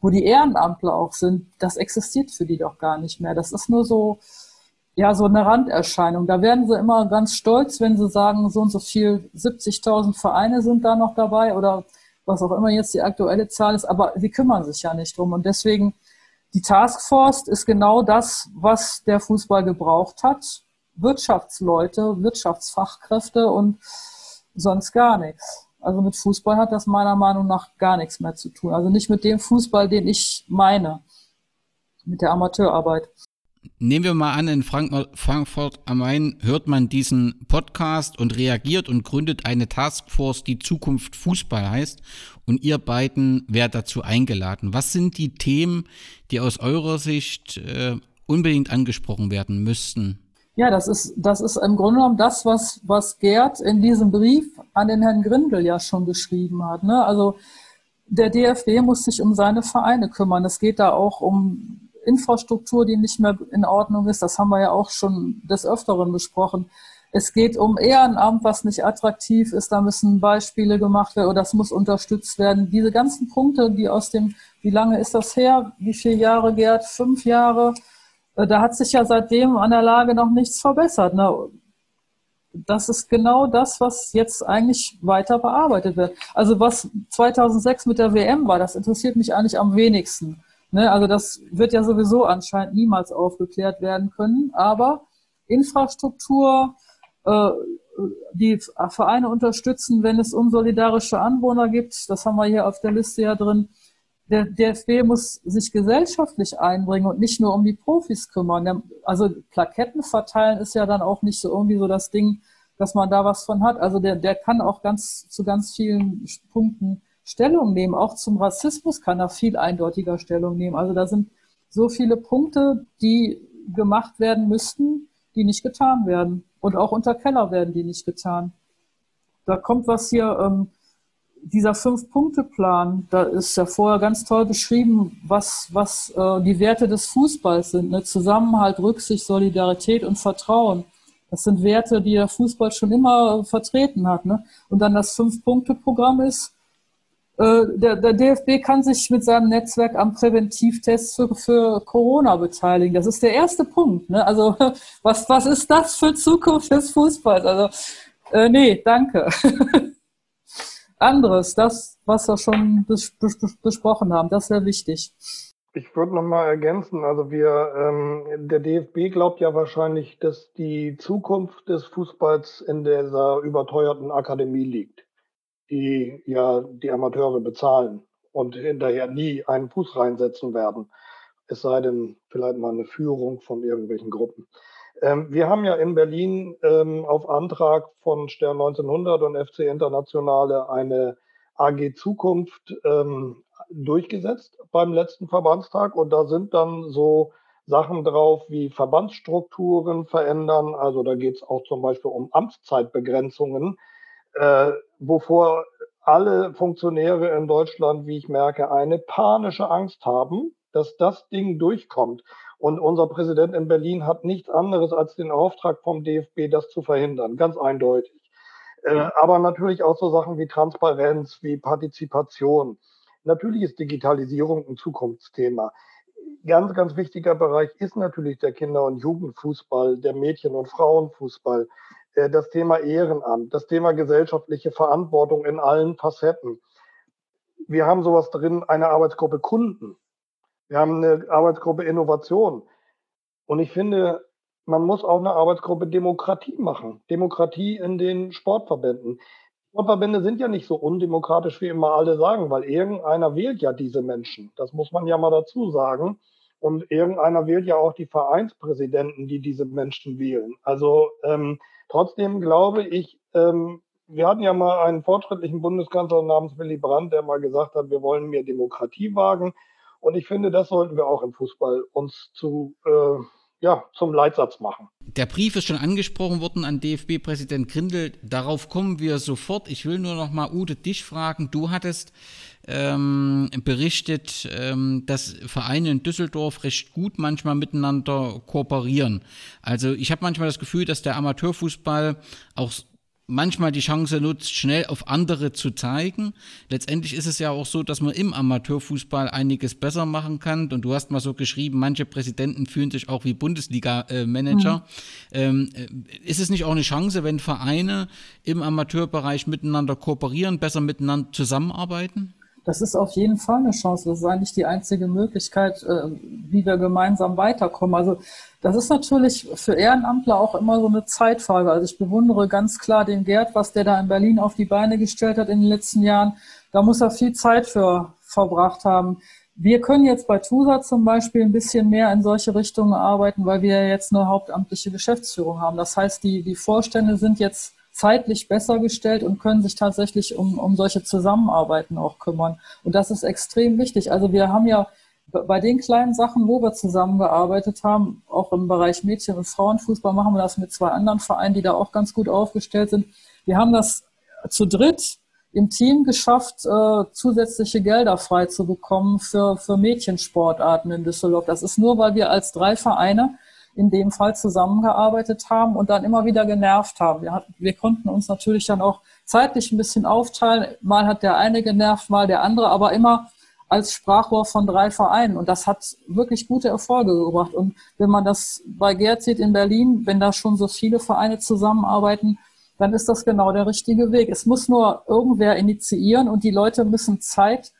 wo die Ehrenamtler auch sind, das existiert für die doch gar nicht mehr. Das ist nur so, ja, so eine Randerscheinung. Da werden sie immer ganz stolz, wenn sie sagen, so und so viel, 70.000 Vereine sind da noch dabei oder was auch immer jetzt die aktuelle Zahl ist, aber sie kümmern sich ja nicht drum. Und deswegen die Taskforce ist genau das, was der Fußball gebraucht hat. Wirtschaftsleute, Wirtschaftsfachkräfte und sonst gar nichts. Also mit Fußball hat das meiner Meinung nach gar nichts mehr zu tun. Also nicht mit dem Fußball, den ich meine, mit der Amateurarbeit. Nehmen wir mal an, in Frankfurt am Main hört man diesen Podcast und reagiert und gründet eine Taskforce, die Zukunft Fußball heißt. Und ihr beiden werdet dazu eingeladen. Was sind die Themen, die aus eurer Sicht äh, unbedingt angesprochen werden müssten? Ja, das ist, das ist im Grunde genommen das, was, was Gerd in diesem Brief an den Herrn Grindel ja schon geschrieben hat. Ne? Also der DFB muss sich um seine Vereine kümmern. Es geht da auch um Infrastruktur, die nicht mehr in Ordnung ist. Das haben wir ja auch schon des Öfteren besprochen. Es geht um Ehrenamt, was nicht attraktiv ist. Da müssen Beispiele gemacht werden oder das muss unterstützt werden. Diese ganzen Punkte, die aus dem, wie lange ist das her? Wie viele Jahre, Gerd? Fünf Jahre? Äh, da hat sich ja seitdem an der Lage noch nichts verbessert. Ne? Das ist genau das, was jetzt eigentlich weiter bearbeitet wird. Also was 2006 mit der WM war, das interessiert mich eigentlich am wenigsten. Ne, also das wird ja sowieso anscheinend niemals aufgeklärt werden können. Aber Infrastruktur, äh, die Vereine unterstützen, wenn es unsolidarische Anwohner gibt, das haben wir hier auf der Liste ja drin. Der DFB muss sich gesellschaftlich einbringen und nicht nur um die Profis kümmern. Also Plaketten verteilen ist ja dann auch nicht so irgendwie so das Ding, dass man da was von hat. Also der, der kann auch ganz zu ganz vielen Punkten Stellung nehmen. Auch zum Rassismus kann er viel eindeutiger Stellung nehmen. Also da sind so viele Punkte, die gemacht werden müssten, die nicht getan werden. Und auch unter Keller werden die nicht getan. Da kommt was hier, ähm, dieser Fünf-Punkte-Plan, da ist ja vorher ganz toll beschrieben, was, was äh, die Werte des Fußballs sind. Ne? Zusammenhalt, Rücksicht, Solidarität und Vertrauen. Das sind Werte, die der Fußball schon immer vertreten hat. Ne? Und dann das Fünf-Punkte-Programm ist, der, der, DFB kann sich mit seinem Netzwerk am Präventivtest für, für Corona beteiligen. Das ist der erste Punkt. Ne? Also was, was ist das für Zukunft des Fußballs? Also äh, nee, danke. Anderes, das, was wir schon bes bes besprochen haben, das wäre wichtig. Ich würde noch mal ergänzen, also wir, ähm, der DFB glaubt ja wahrscheinlich, dass die Zukunft des Fußballs in dieser überteuerten Akademie liegt die ja die Amateure bezahlen und hinterher nie einen Fuß reinsetzen werden. Es sei denn, vielleicht mal eine Führung von irgendwelchen Gruppen. Ähm, wir haben ja in Berlin ähm, auf Antrag von Stern 1900 und FC Internationale eine AG Zukunft ähm, durchgesetzt beim letzten Verbandstag und da sind dann so Sachen drauf wie Verbandsstrukturen verändern. Also da geht es auch zum Beispiel um Amtszeitbegrenzungen äh, wovor alle Funktionäre in Deutschland, wie ich merke, eine panische Angst haben, dass das Ding durchkommt. Und unser Präsident in Berlin hat nichts anderes als den Auftrag vom DFB, das zu verhindern, ganz eindeutig. Äh, aber natürlich auch so Sachen wie Transparenz, wie Partizipation. Natürlich ist Digitalisierung ein Zukunftsthema. Ganz, ganz wichtiger Bereich ist natürlich der Kinder- und Jugendfußball, der Mädchen- und Frauenfußball, das Thema Ehrenamt, das Thema gesellschaftliche Verantwortung in allen Facetten. Wir haben sowas drin, eine Arbeitsgruppe Kunden. Wir haben eine Arbeitsgruppe Innovation. Und ich finde, man muss auch eine Arbeitsgruppe Demokratie machen. Demokratie in den Sportverbänden. Sportverbände sind ja nicht so undemokratisch, wie immer alle sagen, weil irgendeiner wählt ja diese Menschen. Das muss man ja mal dazu sagen. Und irgendeiner wählt ja auch die Vereinspräsidenten, die diese Menschen wählen. Also ähm, trotzdem glaube ich, ähm, wir hatten ja mal einen fortschrittlichen Bundeskanzler namens Willy Brandt, der mal gesagt hat, wir wollen mehr Demokratie wagen. Und ich finde, das sollten wir auch im Fußball uns zu äh, ja, zum Leitsatz machen. Der Brief ist schon angesprochen worden an DFB-Präsident Grindel. Darauf kommen wir sofort. Ich will nur noch mal, Ute, dich fragen. Du hattest ähm, berichtet, ähm, dass Vereine in Düsseldorf recht gut manchmal miteinander kooperieren. Also ich habe manchmal das Gefühl, dass der Amateurfußball auch manchmal die Chance nutzt, schnell auf andere zu zeigen. Letztendlich ist es ja auch so, dass man im Amateurfußball einiges besser machen kann. Und du hast mal so geschrieben, manche Präsidenten fühlen sich auch wie Bundesliga-Manager. Mhm. Ähm, äh, ist es nicht auch eine Chance, wenn Vereine im Amateurbereich miteinander kooperieren, besser miteinander zusammenarbeiten? Das ist auf jeden Fall eine Chance. Das ist eigentlich die einzige Möglichkeit, äh, wie wir gemeinsam weiterkommen. Also das ist natürlich für Ehrenamtler auch immer so eine Zeitfrage. Also ich bewundere ganz klar den Gerd, was der da in Berlin auf die Beine gestellt hat in den letzten Jahren. Da muss er viel Zeit für verbracht haben. Wir können jetzt bei TUSA zum Beispiel ein bisschen mehr in solche Richtungen arbeiten, weil wir jetzt eine hauptamtliche Geschäftsführung haben. Das heißt, die, die Vorstände sind jetzt zeitlich besser gestellt und können sich tatsächlich um, um solche Zusammenarbeiten auch kümmern. Und das ist extrem wichtig. Also wir haben ja bei den kleinen Sachen, wo wir zusammengearbeitet haben, auch im Bereich Mädchen- und Frauenfußball, machen wir das mit zwei anderen Vereinen, die da auch ganz gut aufgestellt sind. Wir haben das zu dritt im Team geschafft, äh, zusätzliche Gelder frei zu bekommen für, für Mädchensportarten in Düsseldorf. Das ist nur, weil wir als drei Vereine in dem Fall zusammengearbeitet haben und dann immer wieder genervt haben. Wir, hatten, wir konnten uns natürlich dann auch zeitlich ein bisschen aufteilen. Mal hat der eine genervt, mal der andere, aber immer als Sprachrohr von drei Vereinen. Und das hat wirklich gute Erfolge gebracht. Und wenn man das bei Gerd sieht in Berlin, wenn da schon so viele Vereine zusammenarbeiten, dann ist das genau der richtige Weg. Es muss nur irgendwer initiieren und die Leute müssen Zeit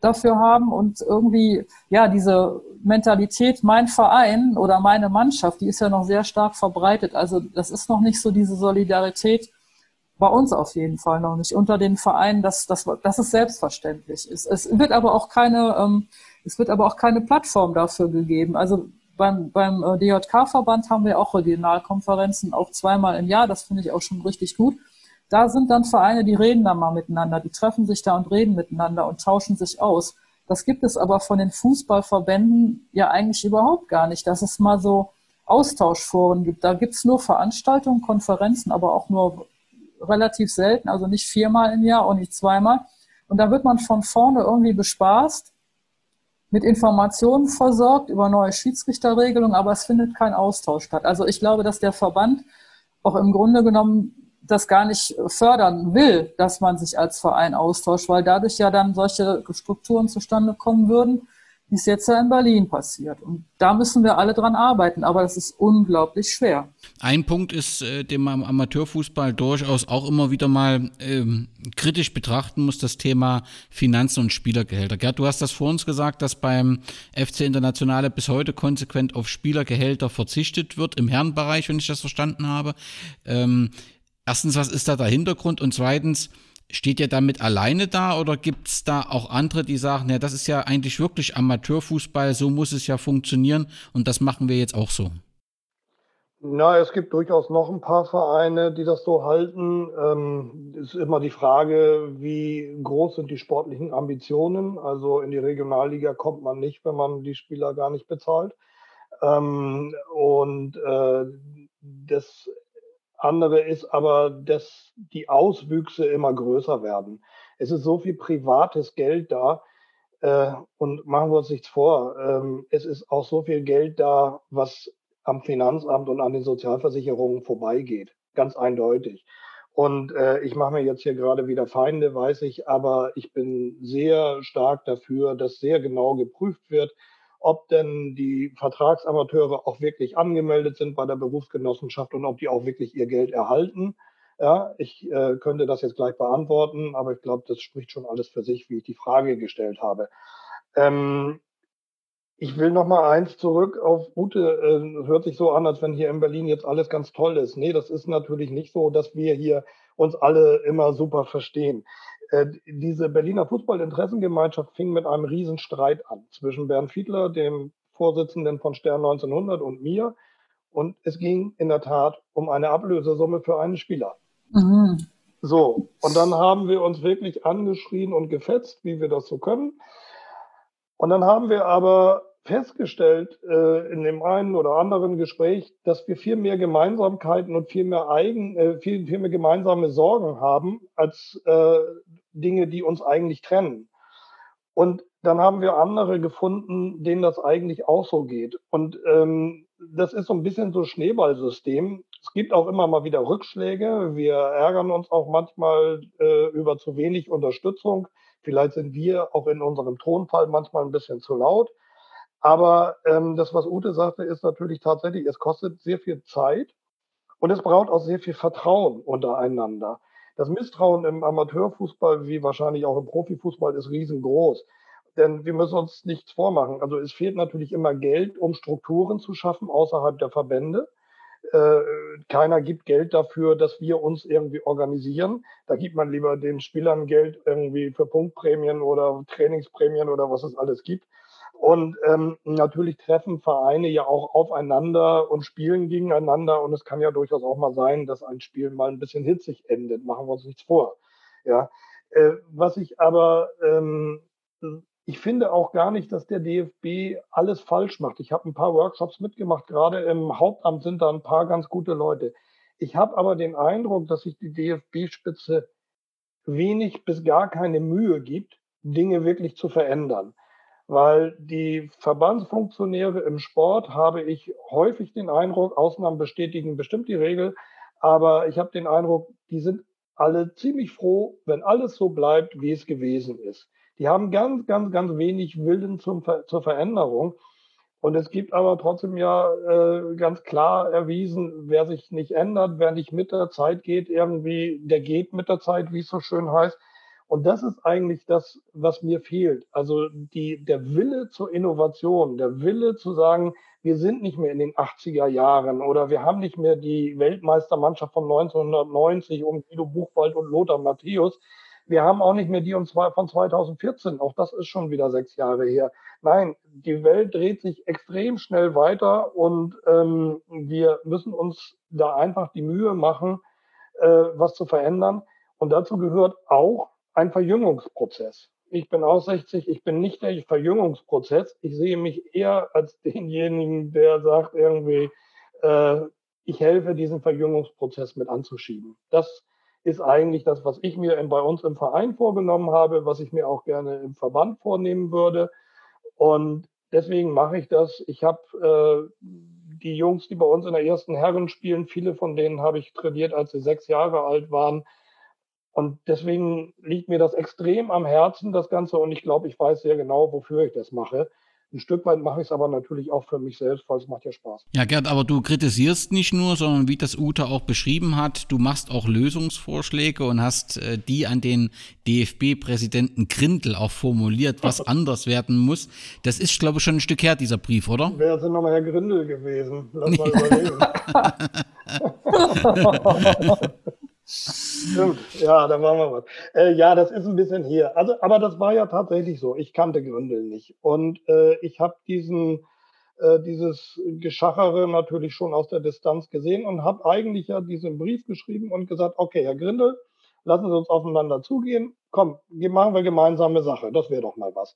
dafür haben und irgendwie, ja, diese Mentalität, mein Verein oder meine Mannschaft, die ist ja noch sehr stark verbreitet. Also das ist noch nicht so diese Solidarität, bei uns auf jeden Fall noch nicht. Unter den Vereinen, das, das, das ist selbstverständlich. Es, es wird aber auch keine, ähm, es wird aber auch keine Plattform dafür gegeben. Also beim, beim äh, DJK-Verband haben wir auch Regionalkonferenzen, auch zweimal im Jahr. Das finde ich auch schon richtig gut. Da sind dann Vereine, die reden dann mal miteinander, die treffen sich da und reden miteinander und tauschen sich aus. Das gibt es aber von den Fußballverbänden ja eigentlich überhaupt gar nicht, dass es mal so Austauschforen gibt. Da gibt es nur Veranstaltungen, Konferenzen, aber auch nur relativ selten, also nicht viermal im Jahr und nicht zweimal. Und da wird man von vorne irgendwie bespaßt, mit Informationen versorgt über neue Schiedsrichterregelungen, aber es findet kein Austausch statt. Also ich glaube, dass der Verband auch im Grunde genommen das gar nicht fördern will, dass man sich als Verein austauscht, weil dadurch ja dann solche Strukturen zustande kommen würden, wie es jetzt ja in Berlin passiert. Und da müssen wir alle dran arbeiten, aber das ist unglaublich schwer. Ein Punkt ist, äh, den man im Amateurfußball durchaus auch immer wieder mal ähm, kritisch betrachten muss, das Thema Finanzen und Spielergehälter. Gerd, du hast das vor uns gesagt, dass beim FC Internationale bis heute konsequent auf Spielergehälter verzichtet wird, im Herrenbereich, wenn ich das verstanden habe. Ähm, erstens, was ist da der Hintergrund? Und zweitens, steht ihr damit alleine da oder gibt es da auch andere, die sagen, ja, das ist ja eigentlich wirklich Amateurfußball, so muss es ja funktionieren und das machen wir jetzt auch so? Na, es gibt durchaus noch ein paar Vereine, die das so halten. Ähm, ist immer die Frage, wie groß sind die sportlichen Ambitionen. Also in die Regionalliga kommt man nicht, wenn man die Spieler gar nicht bezahlt. Ähm, und äh, das andere ist aber, dass die Auswüchse immer größer werden. Es ist so viel privates Geld da. Äh, und machen wir uns nichts vor. Ähm, es ist auch so viel Geld da, was am Finanzamt und an den Sozialversicherungen vorbeigeht. Ganz eindeutig. Und äh, ich mache mir jetzt hier gerade wieder Feinde, weiß ich, aber ich bin sehr stark dafür, dass sehr genau geprüft wird, ob denn die Vertragsamateure auch wirklich angemeldet sind bei der Berufsgenossenschaft und ob die auch wirklich ihr Geld erhalten. Ja, ich äh, könnte das jetzt gleich beantworten, aber ich glaube, das spricht schon alles für sich, wie ich die Frage gestellt habe. Ähm, ich will noch mal eins zurück auf Ute. Äh, hört sich so an, als wenn hier in Berlin jetzt alles ganz toll ist. Nee, das ist natürlich nicht so, dass wir hier uns alle immer super verstehen. Äh, diese Berliner Fußballinteressengemeinschaft fing mit einem Riesenstreit an zwischen Bernd Fiedler, dem Vorsitzenden von Stern 1900 und mir. Und es ging in der Tat um eine Ablösesumme für einen Spieler. Mhm. So, und dann haben wir uns wirklich angeschrien und gefetzt, wie wir das so können. Und dann haben wir aber festgestellt äh, in dem einen oder anderen Gespräch, dass wir viel mehr Gemeinsamkeiten und viel mehr eigen, äh, viel, viel mehr gemeinsame Sorgen haben als äh, Dinge, die uns eigentlich trennen. Und dann haben wir andere gefunden, denen das eigentlich auch so geht. Und ähm, das ist so ein bisschen so Schneeballsystem. Es gibt auch immer mal wieder Rückschläge. Wir ärgern uns auch manchmal äh, über zu wenig Unterstützung. Vielleicht sind wir auch in unserem Tonfall manchmal ein bisschen zu laut. Aber ähm, das, was Ute sagte, ist natürlich tatsächlich, es kostet sehr viel Zeit und es braucht auch sehr viel Vertrauen untereinander. Das Misstrauen im Amateurfußball wie wahrscheinlich auch im Profifußball ist riesengroß. Denn wir müssen uns nichts vormachen. Also es fehlt natürlich immer Geld, um Strukturen zu schaffen außerhalb der Verbände. Äh, keiner gibt Geld dafür, dass wir uns irgendwie organisieren. Da gibt man lieber den Spielern Geld irgendwie für Punktprämien oder Trainingsprämien oder was es alles gibt. Und ähm, natürlich treffen Vereine ja auch aufeinander und spielen gegeneinander. Und es kann ja durchaus auch mal sein, dass ein Spiel mal ein bisschen hitzig endet. Machen wir uns nichts vor. Ja. Äh, was ich aber, ähm, ich finde auch gar nicht, dass der DFB alles falsch macht. Ich habe ein paar Workshops mitgemacht. Gerade im Hauptamt sind da ein paar ganz gute Leute. Ich habe aber den Eindruck, dass sich die DFB-Spitze wenig bis gar keine Mühe gibt, Dinge wirklich zu verändern weil die Verbandsfunktionäre im Sport habe ich häufig den Eindruck, Ausnahmen bestätigen bestimmt die Regel, aber ich habe den Eindruck, die sind alle ziemlich froh, wenn alles so bleibt, wie es gewesen ist. Die haben ganz, ganz, ganz wenig Willen zum, zur Veränderung. Und es gibt aber trotzdem ja äh, ganz klar erwiesen, wer sich nicht ändert, wer nicht mit der Zeit geht, irgendwie, der geht mit der Zeit, wie es so schön heißt. Und das ist eigentlich das, was mir fehlt. Also die, der Wille zur Innovation, der Wille zu sagen, wir sind nicht mehr in den 80er Jahren oder wir haben nicht mehr die Weltmeistermannschaft von 1990 um Guido Buchwald und Lothar Matthäus. Wir haben auch nicht mehr die von 2014. Auch das ist schon wieder sechs Jahre her. Nein, die Welt dreht sich extrem schnell weiter und ähm, wir müssen uns da einfach die Mühe machen, äh, was zu verändern. Und dazu gehört auch ein Verjüngungsprozess. Ich bin auch 60, ich bin nicht der Verjüngungsprozess. Ich sehe mich eher als denjenigen, der sagt irgendwie, äh, ich helfe, diesen Verjüngungsprozess mit anzuschieben. Das ist eigentlich das, was ich mir bei uns im Verein vorgenommen habe, was ich mir auch gerne im Verband vornehmen würde. Und deswegen mache ich das. Ich habe äh, die Jungs, die bei uns in der ersten Herren spielen, viele von denen habe ich trainiert, als sie sechs Jahre alt waren. Und deswegen liegt mir das extrem am Herzen, das Ganze. Und ich glaube, ich weiß sehr genau, wofür ich das mache. Ein Stück weit mache ich es aber natürlich auch für mich selbst, weil es macht ja Spaß. Ja, Gerd, aber du kritisierst nicht nur, sondern wie das Ute auch beschrieben hat, du machst auch Lösungsvorschläge und hast äh, die an den DFB-Präsidenten Grindel auch formuliert, was anders werden muss. Das ist, glaube ich, schon ein Stück her, dieser Brief, oder? Wer ist denn nochmal Herr Grindel gewesen? Lass mal überlegen. Stimmt, ja, da waren wir was. Äh, ja, das ist ein bisschen hier. Also, aber das war ja tatsächlich so. Ich kannte Gründel nicht. Und äh, ich habe diesen, äh, dieses Geschachere natürlich schon aus der Distanz gesehen und habe eigentlich ja diesen Brief geschrieben und gesagt, okay, Herr Grindel, lassen Sie uns aufeinander zugehen. Komm, machen wir gemeinsame Sache. Das wäre doch mal was.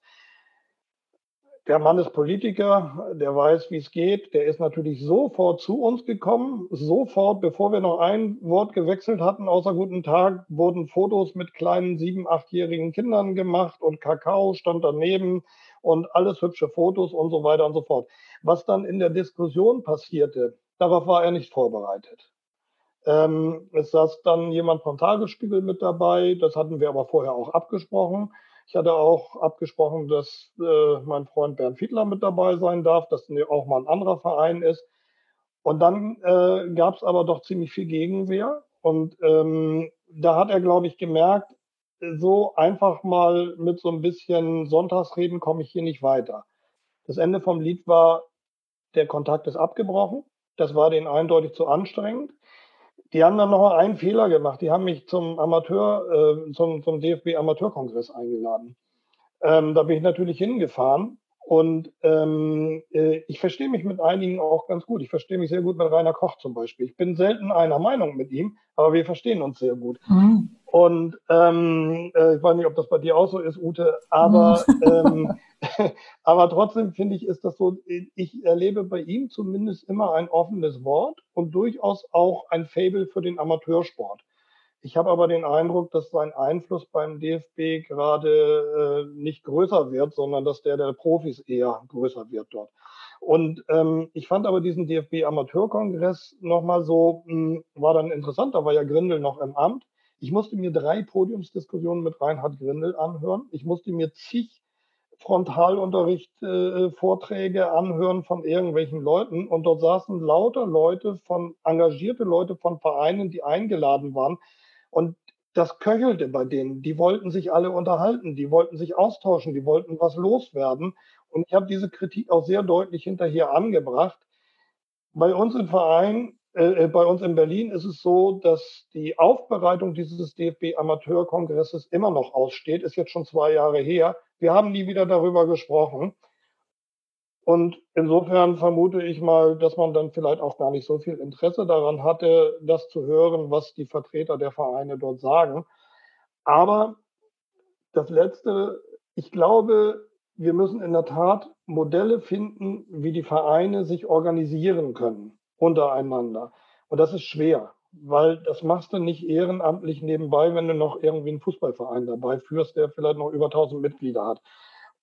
Der Mann ist Politiker, der weiß, wie es geht. Der ist natürlich sofort zu uns gekommen. Sofort, bevor wir noch ein Wort gewechselt hatten, außer guten Tag, wurden Fotos mit kleinen sieben-, achtjährigen Kindern gemacht und Kakao stand daneben und alles hübsche Fotos und so weiter und so fort. Was dann in der Diskussion passierte, darauf war er nicht vorbereitet. Ähm, es saß dann jemand vom Tagesspiegel mit dabei, das hatten wir aber vorher auch abgesprochen. Ich hatte auch abgesprochen, dass äh, mein Freund Bernd Fiedler mit dabei sein darf, dass auch mal ein anderer Verein ist. Und dann äh, gab es aber doch ziemlich viel Gegenwehr. Und ähm, da hat er, glaube ich, gemerkt, so einfach mal mit so ein bisschen Sonntagsreden komme ich hier nicht weiter. Das Ende vom Lied war, der Kontakt ist abgebrochen. Das war denen eindeutig zu anstrengend. Die haben dann noch einen Fehler gemacht. Die haben mich zum Amateur, äh, zum, zum DFB Amateurkongress eingeladen. Ähm, da bin ich natürlich hingefahren und ähm, äh, ich verstehe mich mit einigen auch ganz gut. Ich verstehe mich sehr gut mit Rainer Koch zum Beispiel. Ich bin selten einer Meinung mit ihm, aber wir verstehen uns sehr gut. Mhm. Und ähm, äh, ich weiß nicht, ob das bei dir auch so ist, Ute, aber, mhm. ähm, aber trotzdem finde ich, ist das so, ich erlebe bei ihm zumindest immer ein offenes Wort und durchaus auch ein Fable für den Amateursport. Ich habe aber den Eindruck, dass sein Einfluss beim DFB gerade äh, nicht größer wird, sondern dass der der Profis eher größer wird dort. Und ähm, ich fand aber diesen DFB Amateurkongress nochmal so, mh, hm, war dann interessant, da war ja Grindel noch im Amt. Ich musste mir drei Podiumsdiskussionen mit Reinhard Grindel anhören. Ich musste mir zig Frontalunterricht, äh, anhören von irgendwelchen Leuten und dort saßen lauter Leute von, engagierte Leute von Vereinen, die eingeladen waren, und das köchelte bei denen. Die wollten sich alle unterhalten, die wollten sich austauschen, die wollten was loswerden. Und ich habe diese Kritik auch sehr deutlich hinterher angebracht. Bei uns im Verein, äh, äh bei uns in Berlin ist es so, dass die Aufbereitung dieses DFB Amateurkongresses immer noch aussteht, ist jetzt schon zwei Jahre her. Wir haben nie wieder darüber gesprochen. Und insofern vermute ich mal, dass man dann vielleicht auch gar nicht so viel Interesse daran hatte, das zu hören, was die Vertreter der Vereine dort sagen. Aber das Letzte, ich glaube, wir müssen in der Tat Modelle finden, wie die Vereine sich organisieren können untereinander. Und das ist schwer, weil das machst du nicht ehrenamtlich nebenbei, wenn du noch irgendwie einen Fußballverein dabei führst, der vielleicht noch über 1000 Mitglieder hat.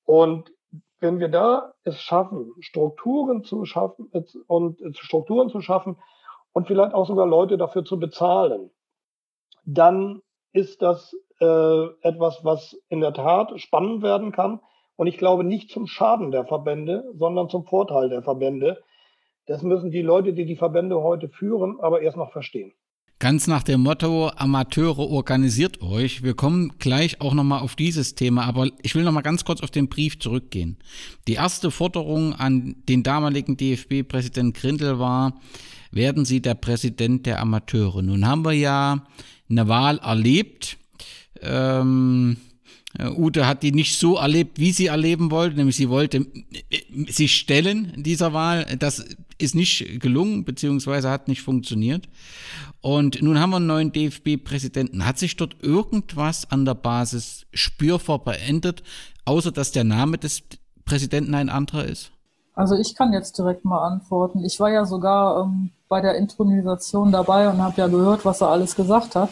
Und wenn wir da es schaffen, Strukturen zu schaffen äh, und äh, Strukturen zu schaffen und vielleicht auch sogar Leute dafür zu bezahlen, dann ist das äh, etwas, was in der Tat spannend werden kann. Und ich glaube nicht zum Schaden der Verbände, sondern zum Vorteil der Verbände. Das müssen die Leute, die die Verbände heute führen, aber erst noch verstehen. Ganz nach dem Motto, Amateure organisiert euch. Wir kommen gleich auch nochmal auf dieses Thema, aber ich will nochmal ganz kurz auf den Brief zurückgehen. Die erste Forderung an den damaligen DFB-Präsident Grindel war, werden Sie der Präsident der Amateure. Nun haben wir ja eine Wahl erlebt. Ähm, äh, Ute hat die nicht so erlebt, wie sie erleben wollte, nämlich sie wollte äh, sich stellen dieser Wahl. Das ist nicht gelungen, beziehungsweise hat nicht funktioniert. Und nun haben wir einen neuen DFB-Präsidenten. Hat sich dort irgendwas an der Basis spürbar verändert, außer dass der Name des Präsidenten ein anderer ist? Also ich kann jetzt direkt mal antworten. Ich war ja sogar ähm, bei der Intronisation dabei und habe ja gehört, was er alles gesagt hat.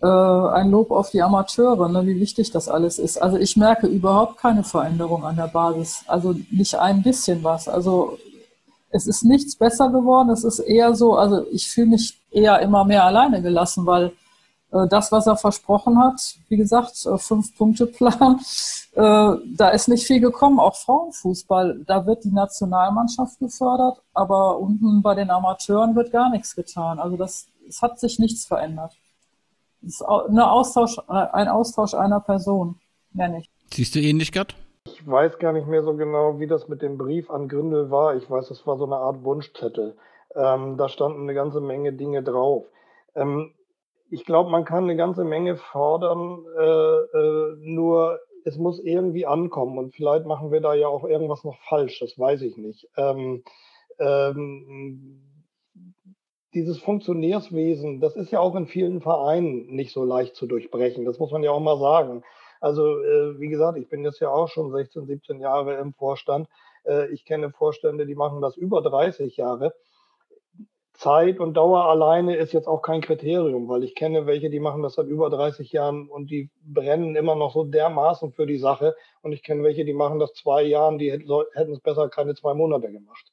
Äh, ein Lob auf die Amateure, ne, wie wichtig das alles ist. Also ich merke überhaupt keine Veränderung an der Basis. Also nicht ein bisschen was. Also es ist nichts besser geworden. Es ist eher so, also ich fühle mich eher immer mehr alleine gelassen, weil äh, das, was er versprochen hat, wie gesagt, äh, Fünf-Punkte-Plan, äh, da ist nicht viel gekommen. Auch Frauenfußball, da wird die Nationalmannschaft gefördert, aber unten bei den Amateuren wird gar nichts getan. Also das, es hat sich nichts verändert. Es ist eine Austausch, äh, ein Austausch einer Person, mehr nicht. Siehst du ähnlich, Gerd? Weiß gar nicht mehr so genau, wie das mit dem Brief an Gründel war. Ich weiß, es war so eine Art Wunschzettel. Ähm, da standen eine ganze Menge Dinge drauf. Ähm, ich glaube, man kann eine ganze Menge fordern, äh, äh, nur es muss irgendwie ankommen. Und vielleicht machen wir da ja auch irgendwas noch falsch, das weiß ich nicht. Ähm, ähm dieses Funktionärswesen, das ist ja auch in vielen Vereinen nicht so leicht zu durchbrechen. Das muss man ja auch mal sagen. Also äh, wie gesagt, ich bin jetzt ja auch schon 16, 17 Jahre im Vorstand. Äh, ich kenne Vorstände, die machen das über 30 Jahre. Zeit und Dauer alleine ist jetzt auch kein Kriterium, weil ich kenne welche, die machen das seit über 30 Jahren und die brennen immer noch so dermaßen für die Sache. Und ich kenne welche, die machen das zwei Jahren, die hätten es besser keine zwei Monate gemacht.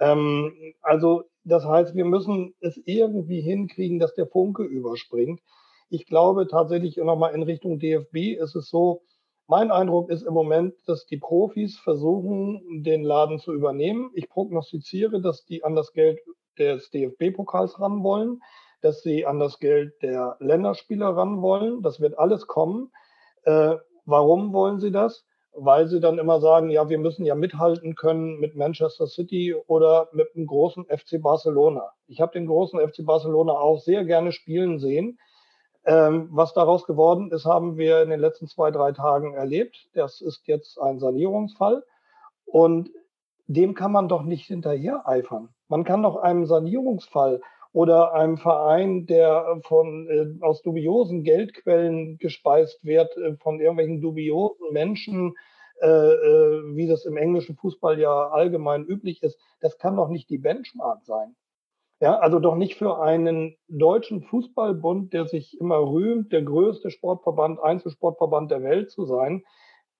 Ähm, also das heißt, wir müssen es irgendwie hinkriegen, dass der Funke überspringt. Ich glaube tatsächlich nochmal in Richtung DFB ist es so, mein Eindruck ist im Moment, dass die Profis versuchen, den Laden zu übernehmen. Ich prognostiziere, dass die an das Geld des DFB-Pokals ran wollen, dass sie an das Geld der Länderspieler ran wollen. Das wird alles kommen. Äh, warum wollen sie das? Weil sie dann immer sagen, ja, wir müssen ja mithalten können mit Manchester City oder mit dem großen FC Barcelona. Ich habe den großen FC Barcelona auch sehr gerne spielen sehen. Ähm, was daraus geworden ist, haben wir in den letzten zwei, drei Tagen erlebt. Das ist jetzt ein Sanierungsfall. Und dem kann man doch nicht hinterher eifern. Man kann doch einem Sanierungsfall oder einem Verein, der von, äh, aus dubiosen Geldquellen gespeist wird, äh, von irgendwelchen dubiosen Menschen, äh, äh, wie das im englischen Fußball ja allgemein üblich ist, das kann doch nicht die Benchmark sein. Ja, also doch nicht für einen deutschen Fußballbund, der sich immer rühmt, der größte Sportverband, Einzelsportverband der Welt zu sein,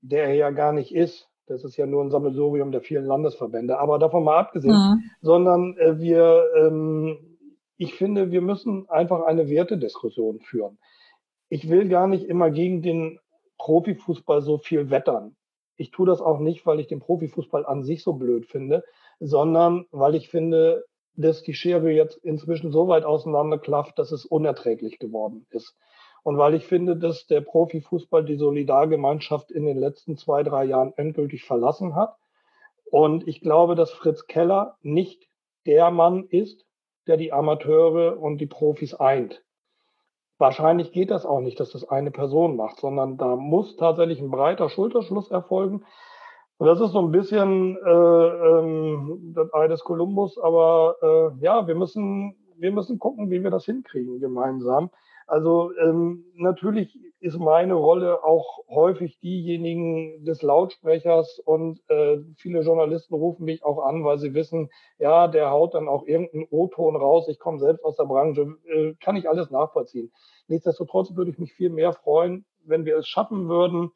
der er ja gar nicht ist. Das ist ja nur ein Sammelsurium der vielen Landesverbände. Aber davon mal abgesehen, mhm. sondern äh, wir, ähm, ich finde, wir müssen einfach eine Wertediskussion führen. Ich will gar nicht immer gegen den Profifußball so viel wettern. Ich tue das auch nicht, weil ich den Profifußball an sich so blöd finde, sondern weil ich finde, dass die Schere jetzt inzwischen so weit auseinanderklafft, dass es unerträglich geworden ist. Und weil ich finde, dass der Profifußball die Solidargemeinschaft in den letzten zwei, drei Jahren endgültig verlassen hat. Und ich glaube, dass Fritz Keller nicht der Mann ist, der die Amateure und die Profis eint. Wahrscheinlich geht das auch nicht, dass das eine Person macht, sondern da muss tatsächlich ein breiter Schulterschluss erfolgen. Und das ist so ein bisschen äh, ähm, das Ei des Kolumbus, aber äh, ja, wir müssen, wir müssen gucken, wie wir das hinkriegen gemeinsam. Also ähm, natürlich ist meine Rolle auch häufig diejenigen des Lautsprechers und äh, viele Journalisten rufen mich auch an, weil sie wissen, ja, der haut dann auch irgendeinen O-Ton raus. Ich komme selbst aus der Branche, äh, kann ich alles nachvollziehen. Nichtsdestotrotz würde ich mich viel mehr freuen, wenn wir es schaffen würden,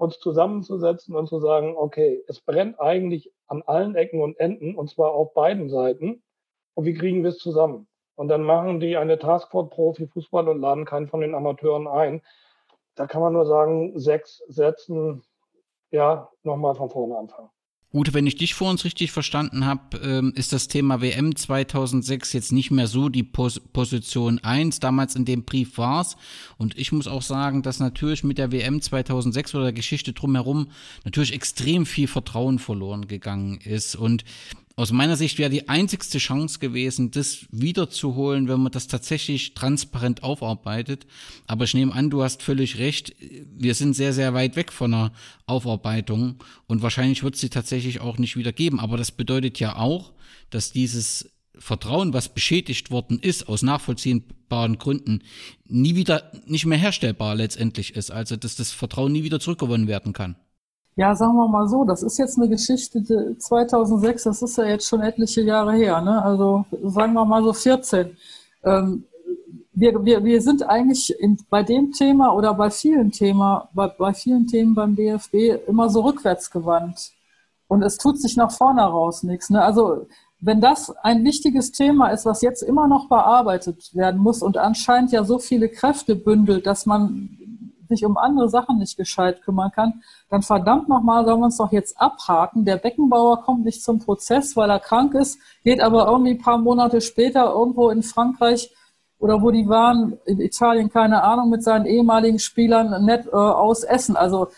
uns zusammenzusetzen und zu sagen, okay, es brennt eigentlich an allen Ecken und Enden und zwar auf beiden Seiten. Und wie kriegen wir es zusammen? Und dann machen die eine Taskforce Profi Fußball und laden keinen von den Amateuren ein. Da kann man nur sagen, sechs Sätzen, ja, nochmal von vorne anfangen. Ute, wenn ich dich vor uns richtig verstanden habe, ähm, ist das Thema WM 2006 jetzt nicht mehr so die Pos Position 1. Damals in dem Brief war es. Und ich muss auch sagen, dass natürlich mit der WM 2006 oder der Geschichte drumherum natürlich extrem viel Vertrauen verloren gegangen ist. Und aus meiner Sicht wäre die einzigste Chance gewesen, das wiederzuholen, wenn man das tatsächlich transparent aufarbeitet. Aber ich nehme an, du hast völlig recht. Wir sind sehr, sehr weit weg von einer Aufarbeitung und wahrscheinlich wird es sie tatsächlich auch nicht wieder geben. Aber das bedeutet ja auch, dass dieses Vertrauen, was beschädigt worden ist, aus nachvollziehbaren Gründen, nie wieder, nicht mehr herstellbar letztendlich ist. Also, dass das Vertrauen nie wieder zurückgewonnen werden kann. Ja, sagen wir mal so, das ist jetzt eine Geschichte 2006, das ist ja jetzt schon etliche Jahre her, ne? also sagen wir mal so 14. Ähm, wir, wir, wir sind eigentlich in, bei dem Thema oder bei vielen, Thema, bei, bei vielen Themen beim DFB immer so rückwärts gewandt. Und es tut sich nach vorne raus nichts. Ne? Also wenn das ein wichtiges Thema ist, was jetzt immer noch bearbeitet werden muss und anscheinend ja so viele Kräfte bündelt, dass man sich um andere Sachen nicht gescheit kümmern kann, dann verdammt nochmal, sollen wir uns doch jetzt abhaken. Der Beckenbauer kommt nicht zum Prozess, weil er krank ist, geht aber irgendwie ein paar Monate später irgendwo in Frankreich oder wo die waren, in Italien, keine Ahnung, mit seinen ehemaligen Spielern nett äh, aus Essen. Also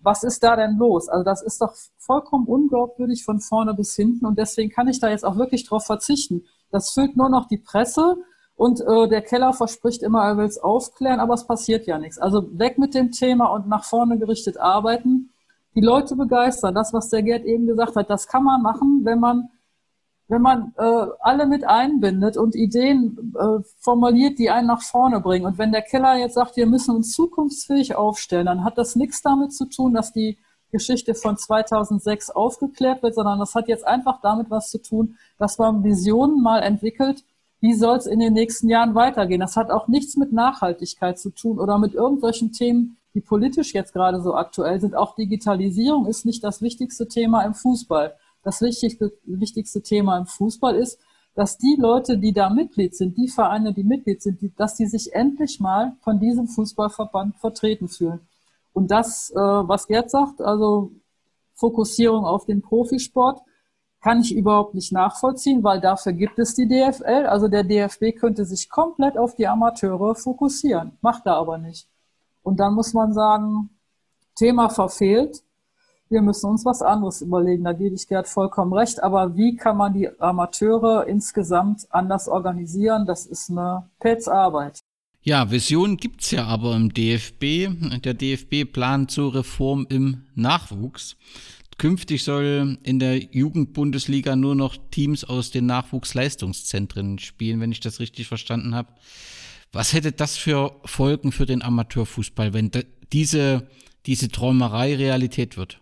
was ist da denn los? Also das ist doch vollkommen unglaubwürdig von vorne bis hinten und deswegen kann ich da jetzt auch wirklich drauf verzichten. Das füllt nur noch die Presse und äh, der Keller verspricht immer, er will es aufklären, aber es passiert ja nichts. Also weg mit dem Thema und nach vorne gerichtet arbeiten. Die Leute begeistern. Das, was der Gerd eben gesagt hat, das kann man machen, wenn man, wenn man äh, alle mit einbindet und Ideen äh, formuliert, die einen nach vorne bringen. Und wenn der Keller jetzt sagt, wir müssen uns zukunftsfähig aufstellen, dann hat das nichts damit zu tun, dass die Geschichte von 2006 aufgeklärt wird, sondern das hat jetzt einfach damit was zu tun, dass man Visionen mal entwickelt, wie soll es in den nächsten Jahren weitergehen? Das hat auch nichts mit Nachhaltigkeit zu tun oder mit irgendwelchen Themen, die politisch jetzt gerade so aktuell sind. Auch Digitalisierung ist nicht das wichtigste Thema im Fußball. das wichtigste, wichtigste Thema im Fußball ist, dass die Leute, die da Mitglied sind, die Vereine, die Mitglied sind, die, dass die sich endlich mal von diesem Fußballverband vertreten fühlen. Und das, äh, was Gerd sagt, also Fokussierung auf den Profisport, kann ich überhaupt nicht nachvollziehen, weil dafür gibt es die DFL. Also der DFB könnte sich komplett auf die Amateure fokussieren, macht er aber nicht. Und dann muss man sagen, Thema verfehlt. Wir müssen uns was anderes überlegen. Da gebe ich Gerd vollkommen recht. Aber wie kann man die Amateure insgesamt anders organisieren? Das ist eine Petzarbeit. Ja, Vision gibt's ja aber im DFB. Der DFB plant zur Reform im Nachwuchs. Künftig soll in der Jugendbundesliga nur noch Teams aus den Nachwuchsleistungszentren spielen, wenn ich das richtig verstanden habe. Was hätte das für Folgen für den Amateurfußball, wenn diese, diese Träumerei Realität wird?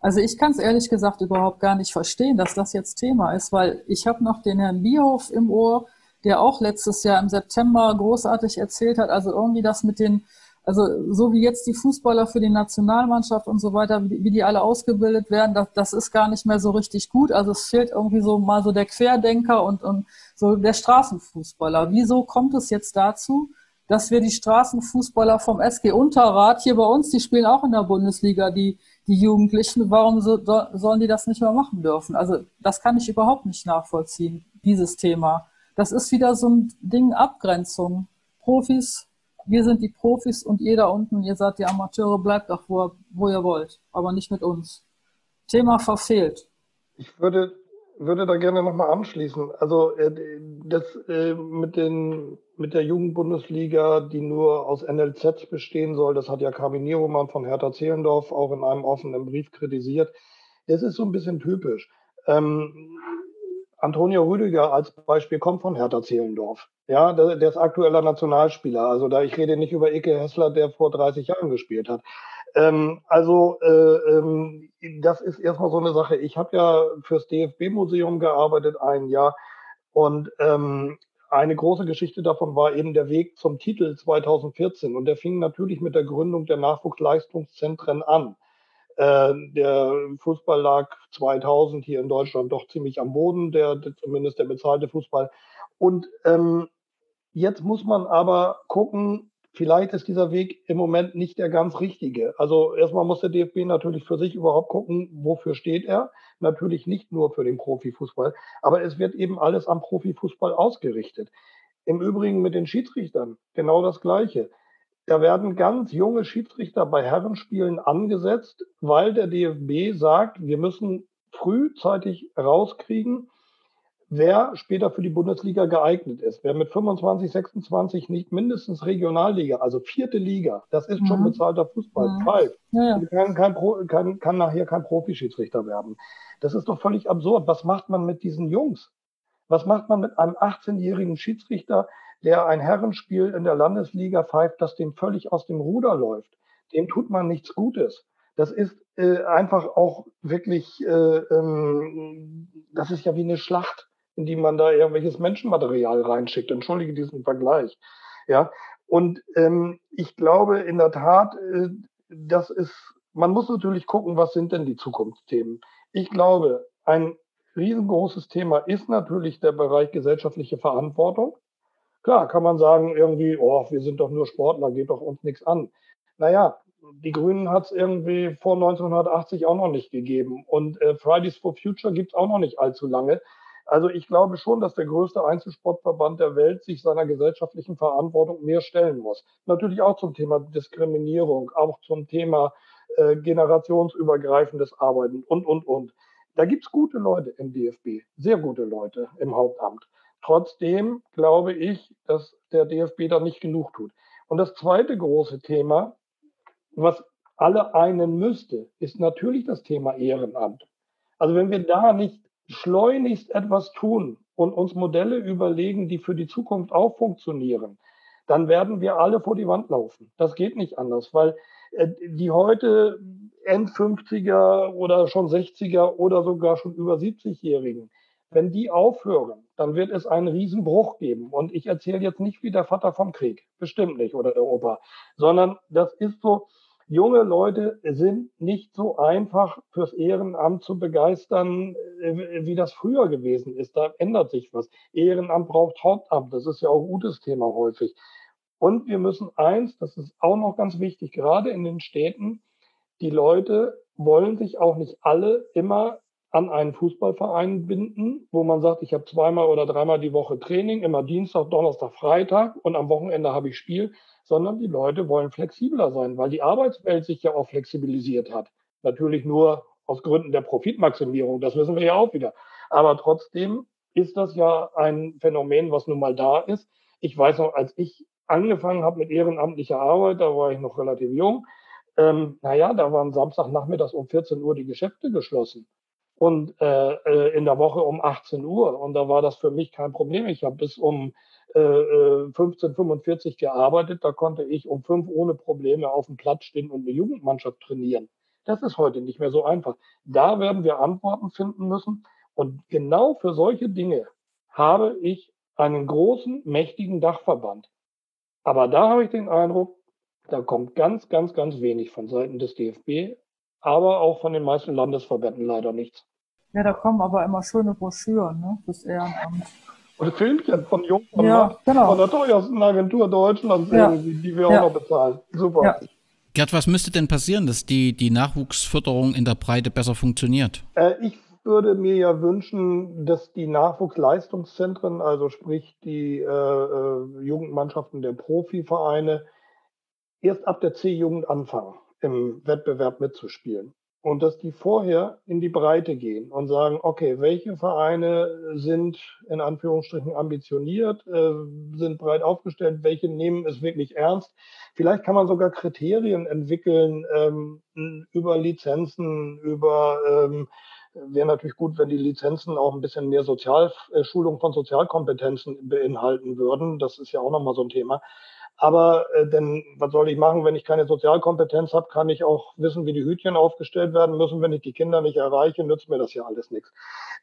Also ich kann es ehrlich gesagt überhaupt gar nicht verstehen, dass das jetzt Thema ist, weil ich habe noch den Herrn Bierhoff im Ohr, der auch letztes Jahr im September großartig erzählt hat, also irgendwie das mit den also so wie jetzt die Fußballer für die Nationalmannschaft und so weiter, wie, die alle ausgebildet werden, das, das ist gar nicht mehr so richtig gut. Also es fehlt irgendwie so mal so der Querdenker und, und so der Straßenfußballer. Wieso kommt es jetzt dazu, dass wir die Straßenfußballer vom SG Unterrad hier bei uns, die spielen auch in der Bundesliga, die, die Jugendlichen, warum so, sollen die das nicht mehr machen dürfen? Also das kann ich überhaupt nicht nachvollziehen, dieses Thema. Das ist wieder so ein Ding Abgrenzung. Profis wir sind die Profis und ihr da unten, ihr seid die Amateure, bleibt doch, wo, wo ihr wollt, aber nicht mit uns. Thema verfehlt. Ich würde, würde da gerne nochmal anschließen. Also äh, das äh, mit, den, mit der Jugendbundesliga, die nur aus NLZ bestehen soll, das hat ja Carmen Nieromann von Hertha Zehlendorf auch in einem offenen Brief kritisiert. Das ist so ein bisschen typisch. Ähm, Antonio Rüdiger als Beispiel kommt von Hertha Zehlendorf. Ja, der, der, ist aktueller Nationalspieler. Also da ich rede nicht über Ike Hessler, der vor 30 Jahren gespielt hat. Ähm, also äh, ähm, das ist erstmal so eine Sache. Ich habe ja fürs DFB-Museum gearbeitet ein Jahr und ähm, eine große Geschichte davon war eben der Weg zum Titel 2014 und der fing natürlich mit der Gründung der Nachwuchsleistungszentren an. Äh, der Fußball lag 2000 hier in Deutschland doch ziemlich am Boden, der, der zumindest der bezahlte Fußball. Und ähm, jetzt muss man aber gucken, vielleicht ist dieser Weg im Moment nicht der ganz richtige. Also erstmal muss der DFB natürlich für sich überhaupt gucken, wofür steht er. Natürlich nicht nur für den Profifußball, aber es wird eben alles am Profifußball ausgerichtet. Im Übrigen mit den Schiedsrichtern genau das Gleiche. Da werden ganz junge Schiedsrichter bei Herrenspielen angesetzt, weil der DFB sagt, wir müssen frühzeitig rauskriegen, wer später für die Bundesliga geeignet ist. Wer mit 25, 26 nicht mindestens Regionalliga, also vierte Liga, das ist mhm. schon bezahlter Fußball, mhm. ja, ja. Kann, kein kann, kann nachher kein Profischiedsrichter werden. Das ist doch völlig absurd. Was macht man mit diesen Jungs? Was macht man mit einem 18-jährigen Schiedsrichter, der ein Herrenspiel in der Landesliga pfeift, das dem völlig aus dem Ruder läuft. Dem tut man nichts Gutes. Das ist äh, einfach auch wirklich, äh, ähm, das ist ja wie eine Schlacht, in die man da irgendwelches Menschenmaterial reinschickt. Entschuldige diesen Vergleich. Ja, und ähm, ich glaube in der Tat, äh, das ist, man muss natürlich gucken, was sind denn die Zukunftsthemen. Ich glaube, ein riesengroßes Thema ist natürlich der Bereich gesellschaftliche Verantwortung. Klar, kann man sagen, irgendwie, oh, wir sind doch nur Sportler, geht doch uns nichts an. Naja, die Grünen hat es irgendwie vor 1980 auch noch nicht gegeben. Und äh, Fridays for Future gibt es auch noch nicht allzu lange. Also ich glaube schon, dass der größte Einzelsportverband der Welt sich seiner gesellschaftlichen Verantwortung mehr stellen muss. Natürlich auch zum Thema Diskriminierung, auch zum Thema äh, generationsübergreifendes Arbeiten und, und, und. Da gibt es gute Leute im DFB, sehr gute Leute im Hauptamt. Trotzdem glaube ich, dass der DFB da nicht genug tut. Und das zweite große Thema, was alle einen müsste, ist natürlich das Thema Ehrenamt. Also wenn wir da nicht schleunigst etwas tun und uns Modelle überlegen, die für die Zukunft auch funktionieren, dann werden wir alle vor die Wand laufen. Das geht nicht anders, weil äh, die heute End-50er oder schon 60er oder sogar schon über 70-Jährigen, wenn die aufhören, dann wird es einen Riesenbruch geben. Und ich erzähle jetzt nicht wie der Vater vom Krieg, bestimmt nicht, oder der Opa, sondern das ist so, junge Leute sind nicht so einfach fürs Ehrenamt zu begeistern, äh, wie das früher gewesen ist. Da ändert sich was. Ehrenamt braucht Hauptamt. Das ist ja auch ein gutes Thema häufig. Und wir müssen eins, das ist auch noch ganz wichtig, gerade in den Städten, die Leute wollen sich auch nicht alle immer an einen Fußballverein binden, wo man sagt, ich habe zweimal oder dreimal die Woche Training, immer Dienstag, Donnerstag, Freitag und am Wochenende habe ich Spiel, sondern die Leute wollen flexibler sein, weil die Arbeitswelt sich ja auch flexibilisiert hat. Natürlich nur aus Gründen der Profitmaximierung, das wissen wir ja auch wieder. Aber trotzdem ist das ja ein Phänomen, was nun mal da ist. Ich weiß noch, als ich angefangen habe mit ehrenamtlicher Arbeit, da war ich noch relativ jung, ähm, naja, da waren Samstagnachmittags um 14 Uhr die Geschäfte geschlossen und äh, äh, in der Woche um 18 Uhr. Und da war das für mich kein Problem. Ich habe bis um äh, 15.45 äh, gearbeitet. Da konnte ich um fünf ohne Probleme auf dem Platz stehen und eine Jugendmannschaft trainieren. Das ist heute nicht mehr so einfach. Da werden wir Antworten finden müssen. Und genau für solche Dinge habe ich einen großen, mächtigen Dachverband. Aber da habe ich den Eindruck, da kommt ganz, ganz, ganz wenig von Seiten des DFB, aber auch von den meisten Landesverbänden leider nichts. Ja, da kommen aber immer schöne Broschüren, ne, fürs Ehrenamt. Und Filmchen von Jungen ja, genau. von der teuersten Agentur Deutschlands, ja. die wir ja. auch noch bezahlen. Super. Ja. Gerd, was müsste denn passieren, dass die, die Nachwuchsförderung in der Breite besser funktioniert? Äh, ich würde mir ja wünschen, dass die Nachwuchsleistungszentren, also sprich die äh, äh Jugendmannschaften der Profivereine, erst ab der C-Jugend anfangen, im Wettbewerb mitzuspielen und dass die vorher in die Breite gehen und sagen, okay, welche Vereine sind in Anführungsstrichen ambitioniert, äh, sind breit aufgestellt, welche nehmen es wirklich ernst. Vielleicht kann man sogar Kriterien entwickeln ähm, über Lizenzen, über ähm, wäre natürlich gut, wenn die Lizenzen auch ein bisschen mehr Sozialschulung von Sozialkompetenzen beinhalten würden. Das ist ja auch nochmal so ein Thema. Aber äh, denn was soll ich machen, wenn ich keine Sozialkompetenz habe, kann ich auch wissen, wie die Hütchen aufgestellt werden müssen. Wenn ich die Kinder nicht erreiche, nützt mir das ja alles nichts.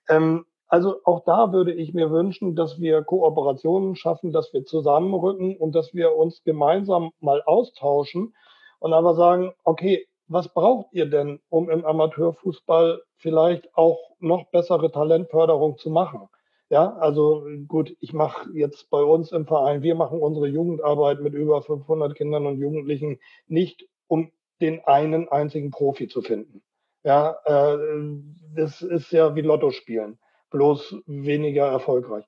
Ähm, also auch da würde ich mir wünschen, dass wir Kooperationen schaffen, dass wir zusammenrücken und dass wir uns gemeinsam mal austauschen und aber sagen, okay, was braucht ihr denn, um im Amateurfußball vielleicht auch noch bessere Talentförderung zu machen? Ja, also gut, ich mache jetzt bei uns im Verein, wir machen unsere Jugendarbeit mit über 500 Kindern und Jugendlichen nicht, um den einen einzigen Profi zu finden. Ja, äh, das ist ja wie Lotto spielen, bloß weniger erfolgreich.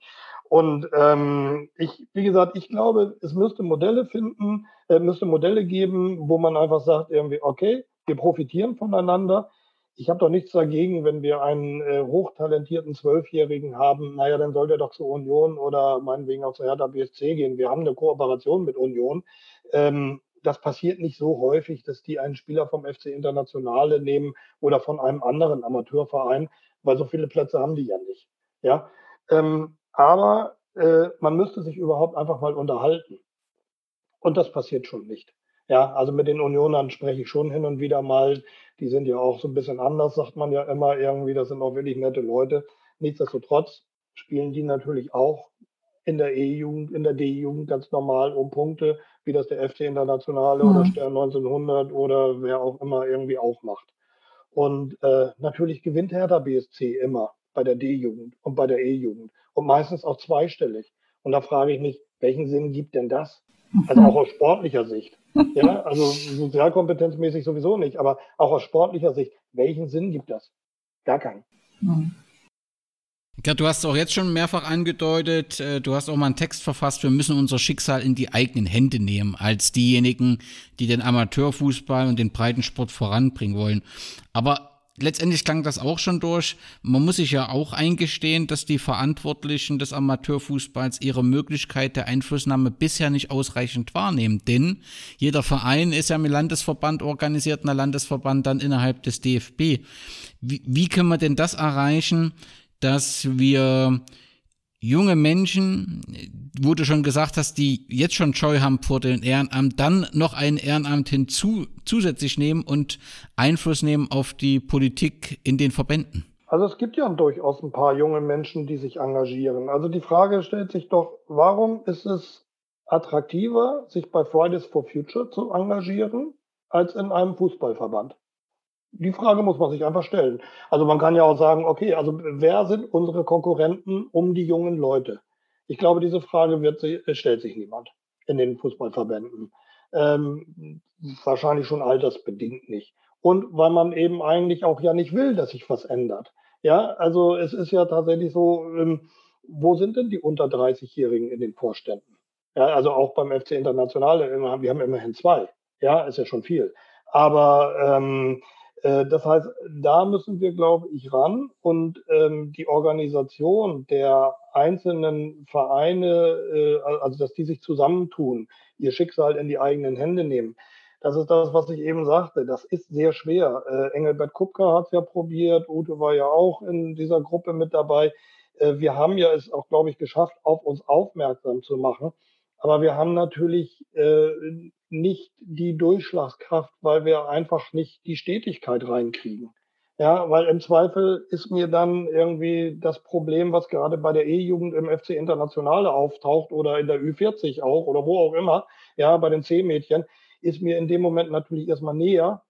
Und ähm, ich, wie gesagt, ich glaube, es müsste Modelle finden, äh, müsste Modelle geben, wo man einfach sagt, irgendwie, okay, wir profitieren voneinander ich habe doch nichts dagegen, wenn wir einen äh, hochtalentierten Zwölfjährigen haben, naja, dann soll der doch zur Union oder meinetwegen auch zur Hertha BSC gehen. Wir haben eine Kooperation mit Union. Ähm, das passiert nicht so häufig, dass die einen Spieler vom FC Internationale nehmen oder von einem anderen Amateurverein, weil so viele Plätze haben die ja nicht. Ja, ähm, aber äh, man müsste sich überhaupt einfach mal unterhalten. Und das passiert schon nicht. Ja, also mit den Unionern spreche ich schon hin und wieder mal. Die sind ja auch so ein bisschen anders, sagt man ja immer irgendwie. Das sind auch wirklich nette Leute. Nichtsdestotrotz spielen die natürlich auch in der E-Jugend, in der D-Jugend ganz normal um Punkte, wie das der FC Internationale mhm. oder Stern 1900 oder wer auch immer irgendwie auch macht. Und äh, natürlich gewinnt Hertha BSC immer bei der D-Jugend und bei der E-Jugend und meistens auch zweistellig. Und da frage ich mich, welchen Sinn gibt denn das? Also auch aus sportlicher Sicht. Ja, also sozialkompetenzmäßig sowieso nicht, aber auch aus sportlicher Sicht, welchen Sinn gibt das? Gar keinen. Mhm. Ja, du hast auch jetzt schon mehrfach angedeutet, äh, du hast auch mal einen Text verfasst, wir müssen unser Schicksal in die eigenen Hände nehmen, als diejenigen, die den Amateurfußball und den Breitensport voranbringen wollen. Aber letztendlich klang das auch schon durch. Man muss sich ja auch eingestehen, dass die Verantwortlichen des Amateurfußballs ihre Möglichkeit der Einflussnahme bisher nicht ausreichend wahrnehmen. Denn jeder Verein ist ja im Landesverband organisiert, ein Landesverband dann innerhalb des DFB. Wie, wie können wir denn das erreichen, dass wir junge Menschen, wo du schon gesagt hast, die jetzt schon Scheu haben vor dem Ehrenamt, dann noch ein Ehrenamt hinzu zusätzlich nehmen und Einfluss nehmen auf die Politik in den Verbänden? Also es gibt ja durchaus ein paar junge Menschen, die sich engagieren. Also die Frage stellt sich doch, warum ist es attraktiver, sich bei Fridays for Future zu engagieren, als in einem Fußballverband? Die Frage muss man sich einfach stellen. Also man kann ja auch sagen, okay, also wer sind unsere Konkurrenten um die jungen Leute? Ich glaube, diese Frage wird, stellt sich niemand in den Fußballverbänden. Ähm, wahrscheinlich schon altersbedingt nicht. Und weil man eben eigentlich auch ja nicht will, dass sich was ändert. Ja, also es ist ja tatsächlich so, ähm, wo sind denn die unter 30-Jährigen in den Vorständen? Ja, also auch beim FC International, wir haben immerhin zwei. Ja, ist ja schon viel. Aber ähm, äh, das heißt, da müssen wir, glaube ich, ran und ähm, die Organisation der einzelnen Vereine, äh, also dass die sich zusammentun, ihr Schicksal in die eigenen Hände nehmen. Das ist das, was ich eben sagte. Das ist sehr schwer. Äh, Engelbert Kupka hat es ja probiert, Ute war ja auch in dieser Gruppe mit dabei. Äh, wir haben ja es auch, glaube ich, geschafft, auf uns aufmerksam zu machen. Aber wir haben natürlich äh, nicht die Durchschlagskraft, weil wir einfach nicht die Stetigkeit reinkriegen. Ja, weil im Zweifel ist mir dann irgendwie das Problem, was gerade bei der E-Jugend im FC Internationale auftaucht oder in der Ü40 auch oder wo auch immer, ja, bei den C-Mädchen, ist mir in dem Moment natürlich erstmal näher,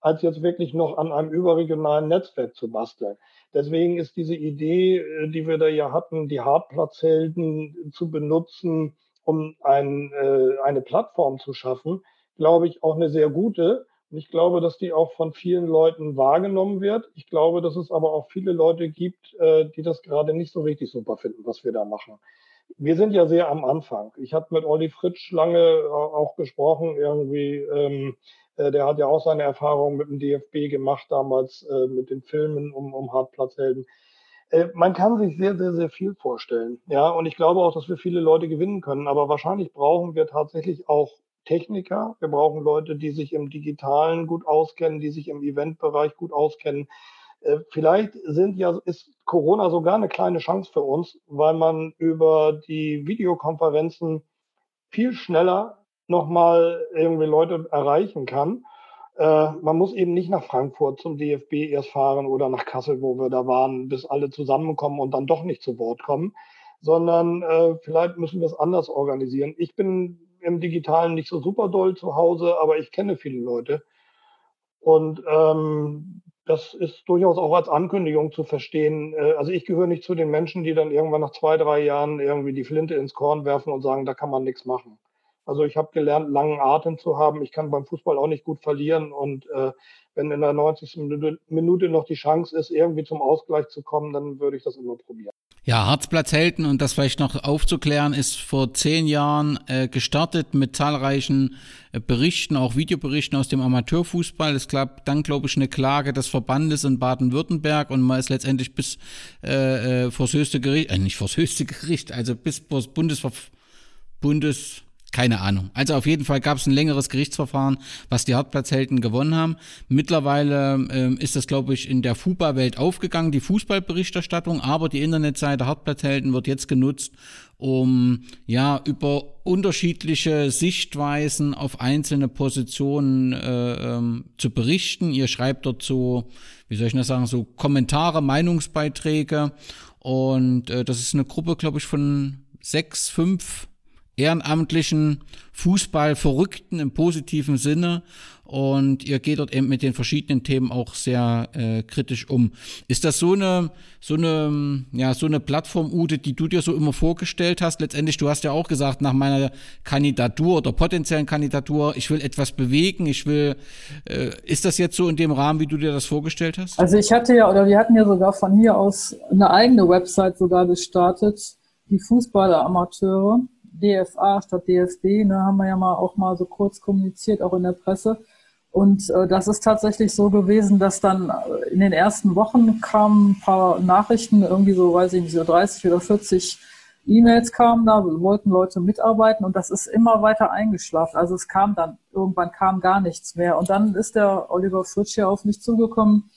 als jetzt wirklich noch an einem überregionalen Netzwerk zu basteln. Deswegen ist diese Idee, äh, die wir da ja hatten, die Hartplatzhelden zu benutzen, um ein, äh, eine Plattform zu schaffen, glaube ich, auch eine sehr gute. Und ich glaube, dass die auch von vielen Leuten wahrgenommen wird. Ich glaube, dass es aber auch viele Leute gibt, äh, die das gerade nicht so richtig super finden, was wir da machen. Wir sind ja sehr am Anfang. Ich habe mit Olli Fritsch lange äh, auch gesprochen, irgendwie. Ähm, äh, der hat ja auch seine Erfahrungen mit dem DFB gemacht, damals äh, mit den Filmen um, um Hartplatzhelden. Äh, man kann sich sehr, sehr, sehr viel vorstellen. Ja, und ich glaube auch, dass wir viele Leute gewinnen können. Aber wahrscheinlich brauchen wir tatsächlich auch Techniker. Wir brauchen Leute, die sich im Digitalen gut auskennen, die sich im Eventbereich gut auskennen. Äh, vielleicht sind ja, ist Corona sogar eine kleine Chance für uns, weil man über die Videokonferenzen viel schneller nochmal irgendwie Leute erreichen kann äh, man muss eben nicht nach Frankfurt zum DFB erst fahren oder nach Kassel, wo wir da waren, bis alle zusammenkommen und dann doch nicht zu Wort kommen, sondern äh, vielleicht müssen wir es anders organisieren. Ich bin im Digitalen nicht so super doll zu Hause, aber ich kenne viele Leute. Und ähm, das ist durchaus auch als Ankündigung zu verstehen. Äh, also ich gehöre nicht zu den Menschen, die dann irgendwann nach zwei, drei Jahren irgendwie die Flinte ins Korn werfen und sagen, da kann man nichts machen. Also ich habe gelernt, langen Atem zu haben. Ich kann beim Fußball auch nicht gut verlieren. Und äh, wenn in der 90. Minute noch die Chance ist, irgendwie zum Ausgleich zu kommen, dann würde ich das immer probieren. Ja, Harzplatzhelden, und das vielleicht noch aufzuklären, ist vor zehn Jahren äh, gestartet mit zahlreichen äh, Berichten, auch Videoberichten aus dem Amateurfußball. Es gab dann, glaube ich, eine Klage des Verbandes in Baden-Württemberg und man ist letztendlich bis äh, äh, vors höchste Gericht, äh, nicht vors höchste Gericht, also bis vors Bundesver Bundes keine Ahnung. Also auf jeden Fall gab es ein längeres Gerichtsverfahren, was die Hartplatzhelden gewonnen haben. Mittlerweile ähm, ist das, glaube ich, in der FUBA-Welt aufgegangen, die Fußballberichterstattung, aber die Internetseite Hartplatzhelden wird jetzt genutzt, um ja über unterschiedliche Sichtweisen auf einzelne Positionen äh, ähm, zu berichten. Ihr schreibt dort so, wie soll ich das sagen, so Kommentare, Meinungsbeiträge und äh, das ist eine Gruppe, glaube ich, von sechs, fünf ehrenamtlichen Fußballverrückten im positiven Sinne und ihr geht dort eben mit den verschiedenen Themen auch sehr äh, kritisch um. Ist das so eine so eine ja so eine Plattform Ute, die du dir so immer vorgestellt hast? Letztendlich, du hast ja auch gesagt nach meiner Kandidatur oder potenziellen Kandidatur, ich will etwas bewegen, ich will äh, ist das jetzt so in dem Rahmen, wie du dir das vorgestellt hast? Also ich hatte ja oder wir hatten ja sogar von hier aus eine eigene Website sogar gestartet, die Fußballer-Amateure DFA statt DFB, ne, haben wir ja mal auch mal so kurz kommuniziert, auch in der Presse. Und äh, das ist tatsächlich so gewesen, dass dann äh, in den ersten Wochen kamen ein paar Nachrichten, irgendwie so, weiß ich nicht, so 30 oder 40 E-Mails kamen da, wollten Leute mitarbeiten und das ist immer weiter eingeschlafen. Also es kam dann, irgendwann kam gar nichts mehr. Und dann ist der Oliver Fritsch ja auf mich zugekommen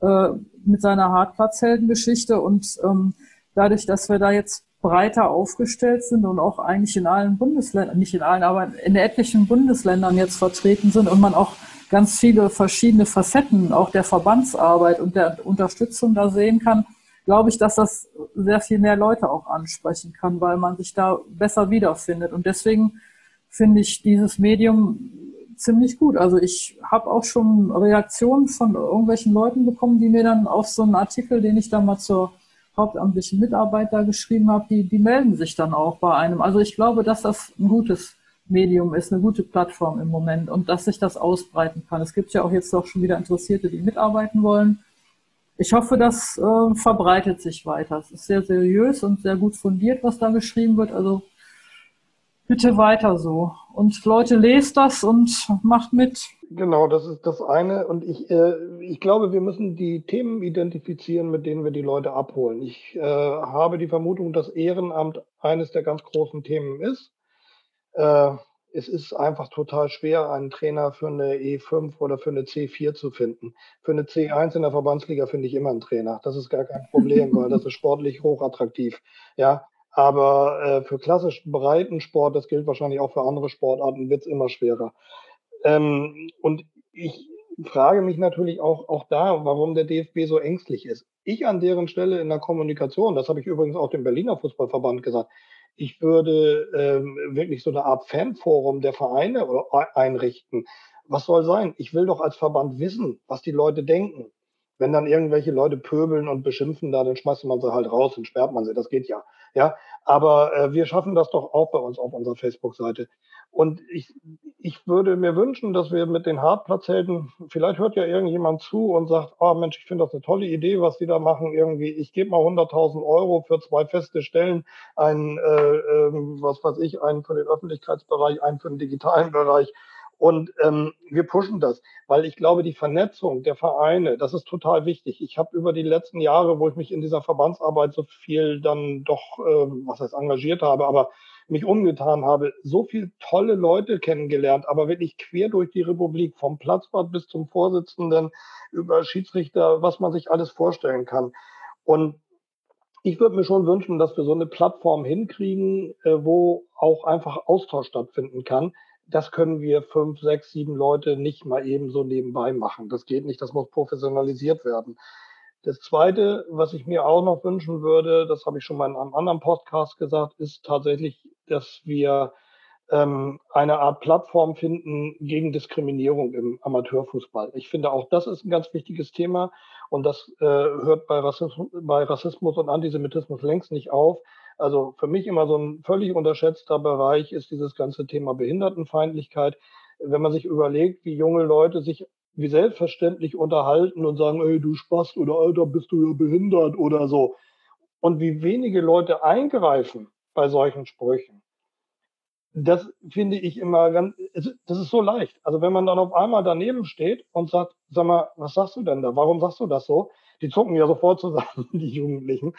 äh, mit seiner Hartplatzheldengeschichte und ähm, dadurch, dass wir da jetzt breiter aufgestellt sind und auch eigentlich in allen Bundesländern, nicht in allen, aber in etlichen Bundesländern jetzt vertreten sind und man auch ganz viele verschiedene Facetten auch der Verbandsarbeit und der Unterstützung da sehen kann, glaube ich, dass das sehr viel mehr Leute auch ansprechen kann, weil man sich da besser wiederfindet. Und deswegen finde ich dieses Medium ziemlich gut. Also ich habe auch schon Reaktionen von irgendwelchen Leuten bekommen, die mir dann auf so einen Artikel, den ich da mal zur hauptamtlichen Mitarbeit da geschrieben habe, die, die melden sich dann auch bei einem. Also ich glaube, dass das ein gutes Medium ist, eine gute Plattform im Moment und dass sich das ausbreiten kann. Es gibt ja auch jetzt auch schon wieder Interessierte, die mitarbeiten wollen. Ich hoffe, das äh, verbreitet sich weiter. Es ist sehr seriös und sehr gut fundiert, was da geschrieben wird. Also bitte weiter so. Und Leute, lest das und macht mit. Genau, das ist das eine. Und ich, äh, ich glaube, wir müssen die Themen identifizieren, mit denen wir die Leute abholen. Ich äh, habe die Vermutung, dass Ehrenamt eines der ganz großen Themen ist. Äh, es ist einfach total schwer, einen Trainer für eine E5 oder für eine C4 zu finden. Für eine C1 in der Verbandsliga finde ich immer einen Trainer. Das ist gar kein Problem, weil das ist sportlich hochattraktiv. Ja, aber äh, für klassisch breiten Sport, das gilt wahrscheinlich auch für andere Sportarten, wird es immer schwerer. Ähm, und ich frage mich natürlich auch, auch da, warum der DFB so ängstlich ist. Ich an deren Stelle in der Kommunikation, das habe ich übrigens auch dem Berliner Fußballverband gesagt, ich würde ähm, wirklich so eine Art Fanforum der Vereine einrichten. Was soll sein? Ich will doch als Verband wissen, was die Leute denken. Wenn dann irgendwelche Leute pöbeln und beschimpfen da, dann schmeißt man sie halt raus und sperrt man sie. Das geht ja. Ja, aber äh, wir schaffen das doch auch bei uns auf unserer Facebook-Seite. Und ich, ich würde mir wünschen, dass wir mit den Hartplatzhelden, vielleicht hört ja irgendjemand zu und sagt, oh Mensch, ich finde das eine tolle Idee, was die da machen. Irgendwie, ich gebe mal 100.000 Euro für zwei feste Stellen, ein, äh, äh, was weiß ich, einen für den Öffentlichkeitsbereich, einen für den digitalen Bereich. Und ähm, wir pushen das, weil ich glaube, die Vernetzung der Vereine, das ist total wichtig. Ich habe über die letzten Jahre, wo ich mich in dieser Verbandsarbeit so viel dann doch, äh, was heißt engagiert habe, aber mich umgetan habe, so viel tolle Leute kennengelernt, aber wirklich quer durch die Republik, vom Platzwart bis zum Vorsitzenden, über Schiedsrichter, was man sich alles vorstellen kann. Und ich würde mir schon wünschen, dass wir so eine Plattform hinkriegen, äh, wo auch einfach Austausch stattfinden kann. Das können wir fünf, sechs, sieben Leute nicht mal eben so nebenbei machen. Das geht nicht, das muss professionalisiert werden. Das Zweite, was ich mir auch noch wünschen würde, das habe ich schon mal in einem anderen Podcast gesagt, ist tatsächlich, dass wir ähm, eine Art Plattform finden gegen Diskriminierung im Amateurfußball. Ich finde auch das ist ein ganz wichtiges Thema und das äh, hört bei Rassismus, bei Rassismus und Antisemitismus längst nicht auf. Also für mich immer so ein völlig unterschätzter Bereich ist dieses ganze Thema Behindertenfeindlichkeit. Wenn man sich überlegt, wie junge Leute sich wie selbstverständlich unterhalten und sagen, ey, du Spast oder Alter, bist du ja behindert oder so. Und wie wenige Leute eingreifen bei solchen Sprüchen. Das finde ich immer ganz, das ist so leicht. Also wenn man dann auf einmal daneben steht und sagt, sag mal, was sagst du denn da? Warum sagst du das so? Die zucken ja sofort zusammen, die Jugendlichen.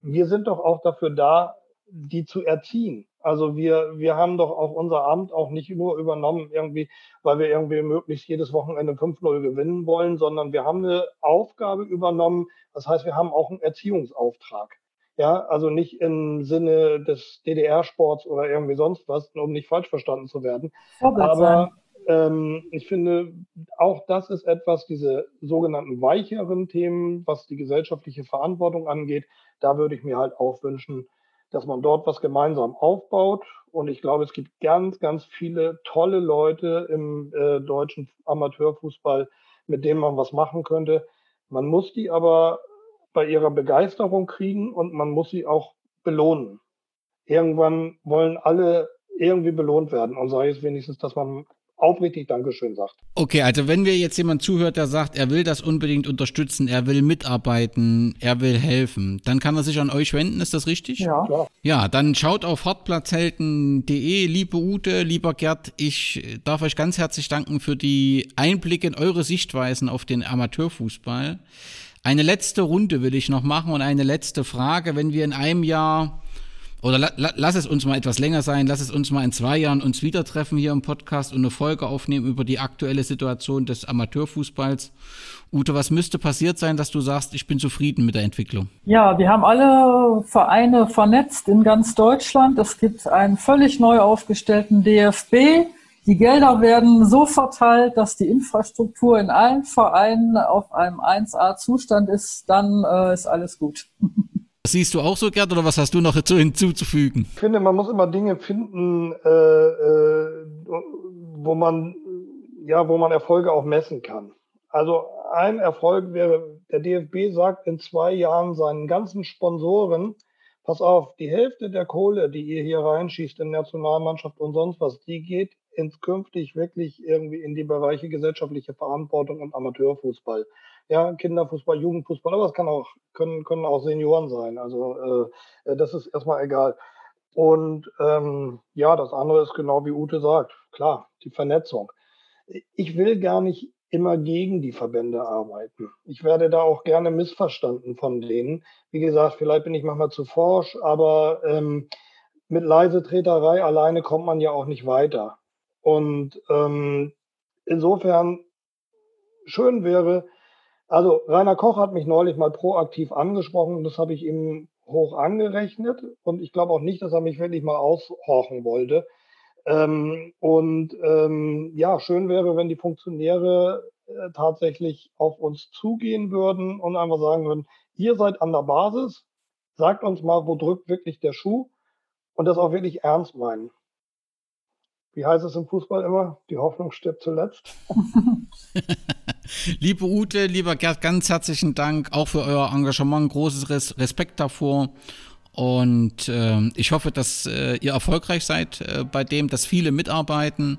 Wir sind doch auch dafür da, die zu erziehen. Also wir, wir haben doch auch unser Amt auch nicht nur übernommen irgendwie, weil wir irgendwie möglichst jedes Wochenende 5-0 gewinnen wollen, sondern wir haben eine Aufgabe übernommen. Das heißt, wir haben auch einen Erziehungsauftrag. Ja, also nicht im Sinne des DDR-Sports oder irgendwie sonst was, um nicht falsch verstanden zu werden. Aber ähm, ich finde, auch das ist etwas, diese sogenannten weicheren Themen, was die gesellschaftliche Verantwortung angeht, da würde ich mir halt auch wünschen, dass man dort was gemeinsam aufbaut. Und ich glaube, es gibt ganz, ganz viele tolle Leute im äh, deutschen Amateurfußball, mit denen man was machen könnte. Man muss die aber bei ihrer Begeisterung kriegen und man muss sie auch belohnen. Irgendwann wollen alle irgendwie belohnt werden und sei es wenigstens, dass man aufrichtig Dankeschön sagt. Okay, also wenn mir jetzt jemand zuhört, der sagt, er will das unbedingt unterstützen, er will mitarbeiten, er will helfen, dann kann er sich an euch wenden, ist das richtig? Ja. Klar. Ja, dann schaut auf hartplatzhelden.de, liebe Ute, lieber Gerd, ich darf euch ganz herzlich danken für die Einblicke in eure Sichtweisen auf den Amateurfußball. Eine letzte Runde will ich noch machen und eine letzte Frage, wenn wir in einem Jahr oder la, la, lass es uns mal etwas länger sein, lass es uns mal in zwei Jahren uns wieder treffen hier im Podcast und eine Folge aufnehmen über die aktuelle Situation des Amateurfußballs. Ute, was müsste passiert sein, dass du sagst, ich bin zufrieden mit der Entwicklung? Ja, wir haben alle Vereine vernetzt in ganz Deutschland. Es gibt einen völlig neu aufgestellten DFB. Die Gelder werden so verteilt, dass die Infrastruktur in allen Vereinen auf einem 1A-Zustand ist. Dann äh, ist alles gut. Siehst du auch so, Gerd, oder was hast du noch hinzuzufügen? Ich finde, man muss immer Dinge finden, äh, äh, wo man ja, wo man Erfolge auch messen kann. Also ein Erfolg wäre, der DFB sagt in zwei Jahren seinen ganzen Sponsoren, pass auf, die Hälfte der Kohle, die ihr hier reinschießt in Nationalmannschaft und sonst was, die geht ins künftig wirklich irgendwie in die Bereiche gesellschaftliche Verantwortung und Amateurfußball. Ja, Kinderfußball, Jugendfußball, aber es kann auch, können, können auch Senioren sein. Also äh, das ist erstmal egal. Und ähm, ja, das andere ist genau wie Ute sagt, klar, die Vernetzung. Ich will gar nicht immer gegen die Verbände arbeiten. Ich werde da auch gerne missverstanden von denen. Wie gesagt, vielleicht bin ich manchmal zu forsch, aber ähm, mit Leisetreterei alleine kommt man ja auch nicht weiter. Und ähm, insofern schön wäre, also Rainer Koch hat mich neulich mal proaktiv angesprochen, das habe ich ihm hoch angerechnet und ich glaube auch nicht, dass er mich wirklich mal aushorchen wollte. Ähm, und ähm, ja, schön wäre, wenn die Funktionäre äh, tatsächlich auf uns zugehen würden und einfach sagen würden, ihr seid an der Basis, sagt uns mal, wo drückt wirklich der Schuh und das auch wirklich ernst meinen. Wie heißt es im Fußball immer? Die Hoffnung stirbt zuletzt. Liebe Ute, lieber Gerd, ganz herzlichen Dank auch für euer Engagement, großes Respekt davor. Und äh, ich hoffe, dass äh, ihr erfolgreich seid äh, bei dem, dass viele mitarbeiten,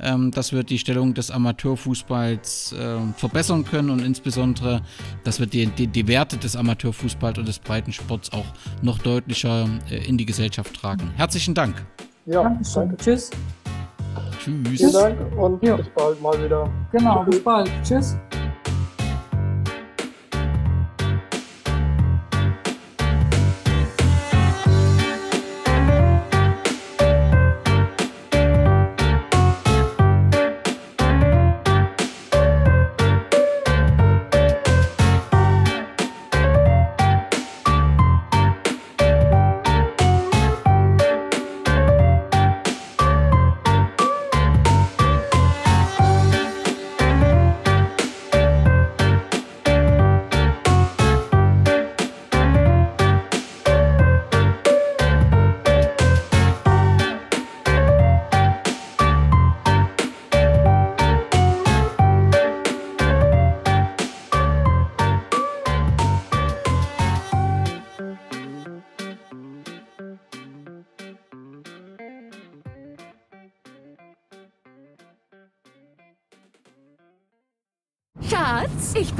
ähm, dass wir die Stellung des Amateurfußballs ähm, verbessern können und insbesondere, dass wir die, die, die, Werte des Amateurfußballs und des Breitensports auch noch deutlicher äh, in die Gesellschaft tragen. Herzlichen Dank. Ja, Dankeschön. Tschüss. Tschüss. Vielen Dank und ja. bis bald mal wieder. Genau, bis bald. Tschüss.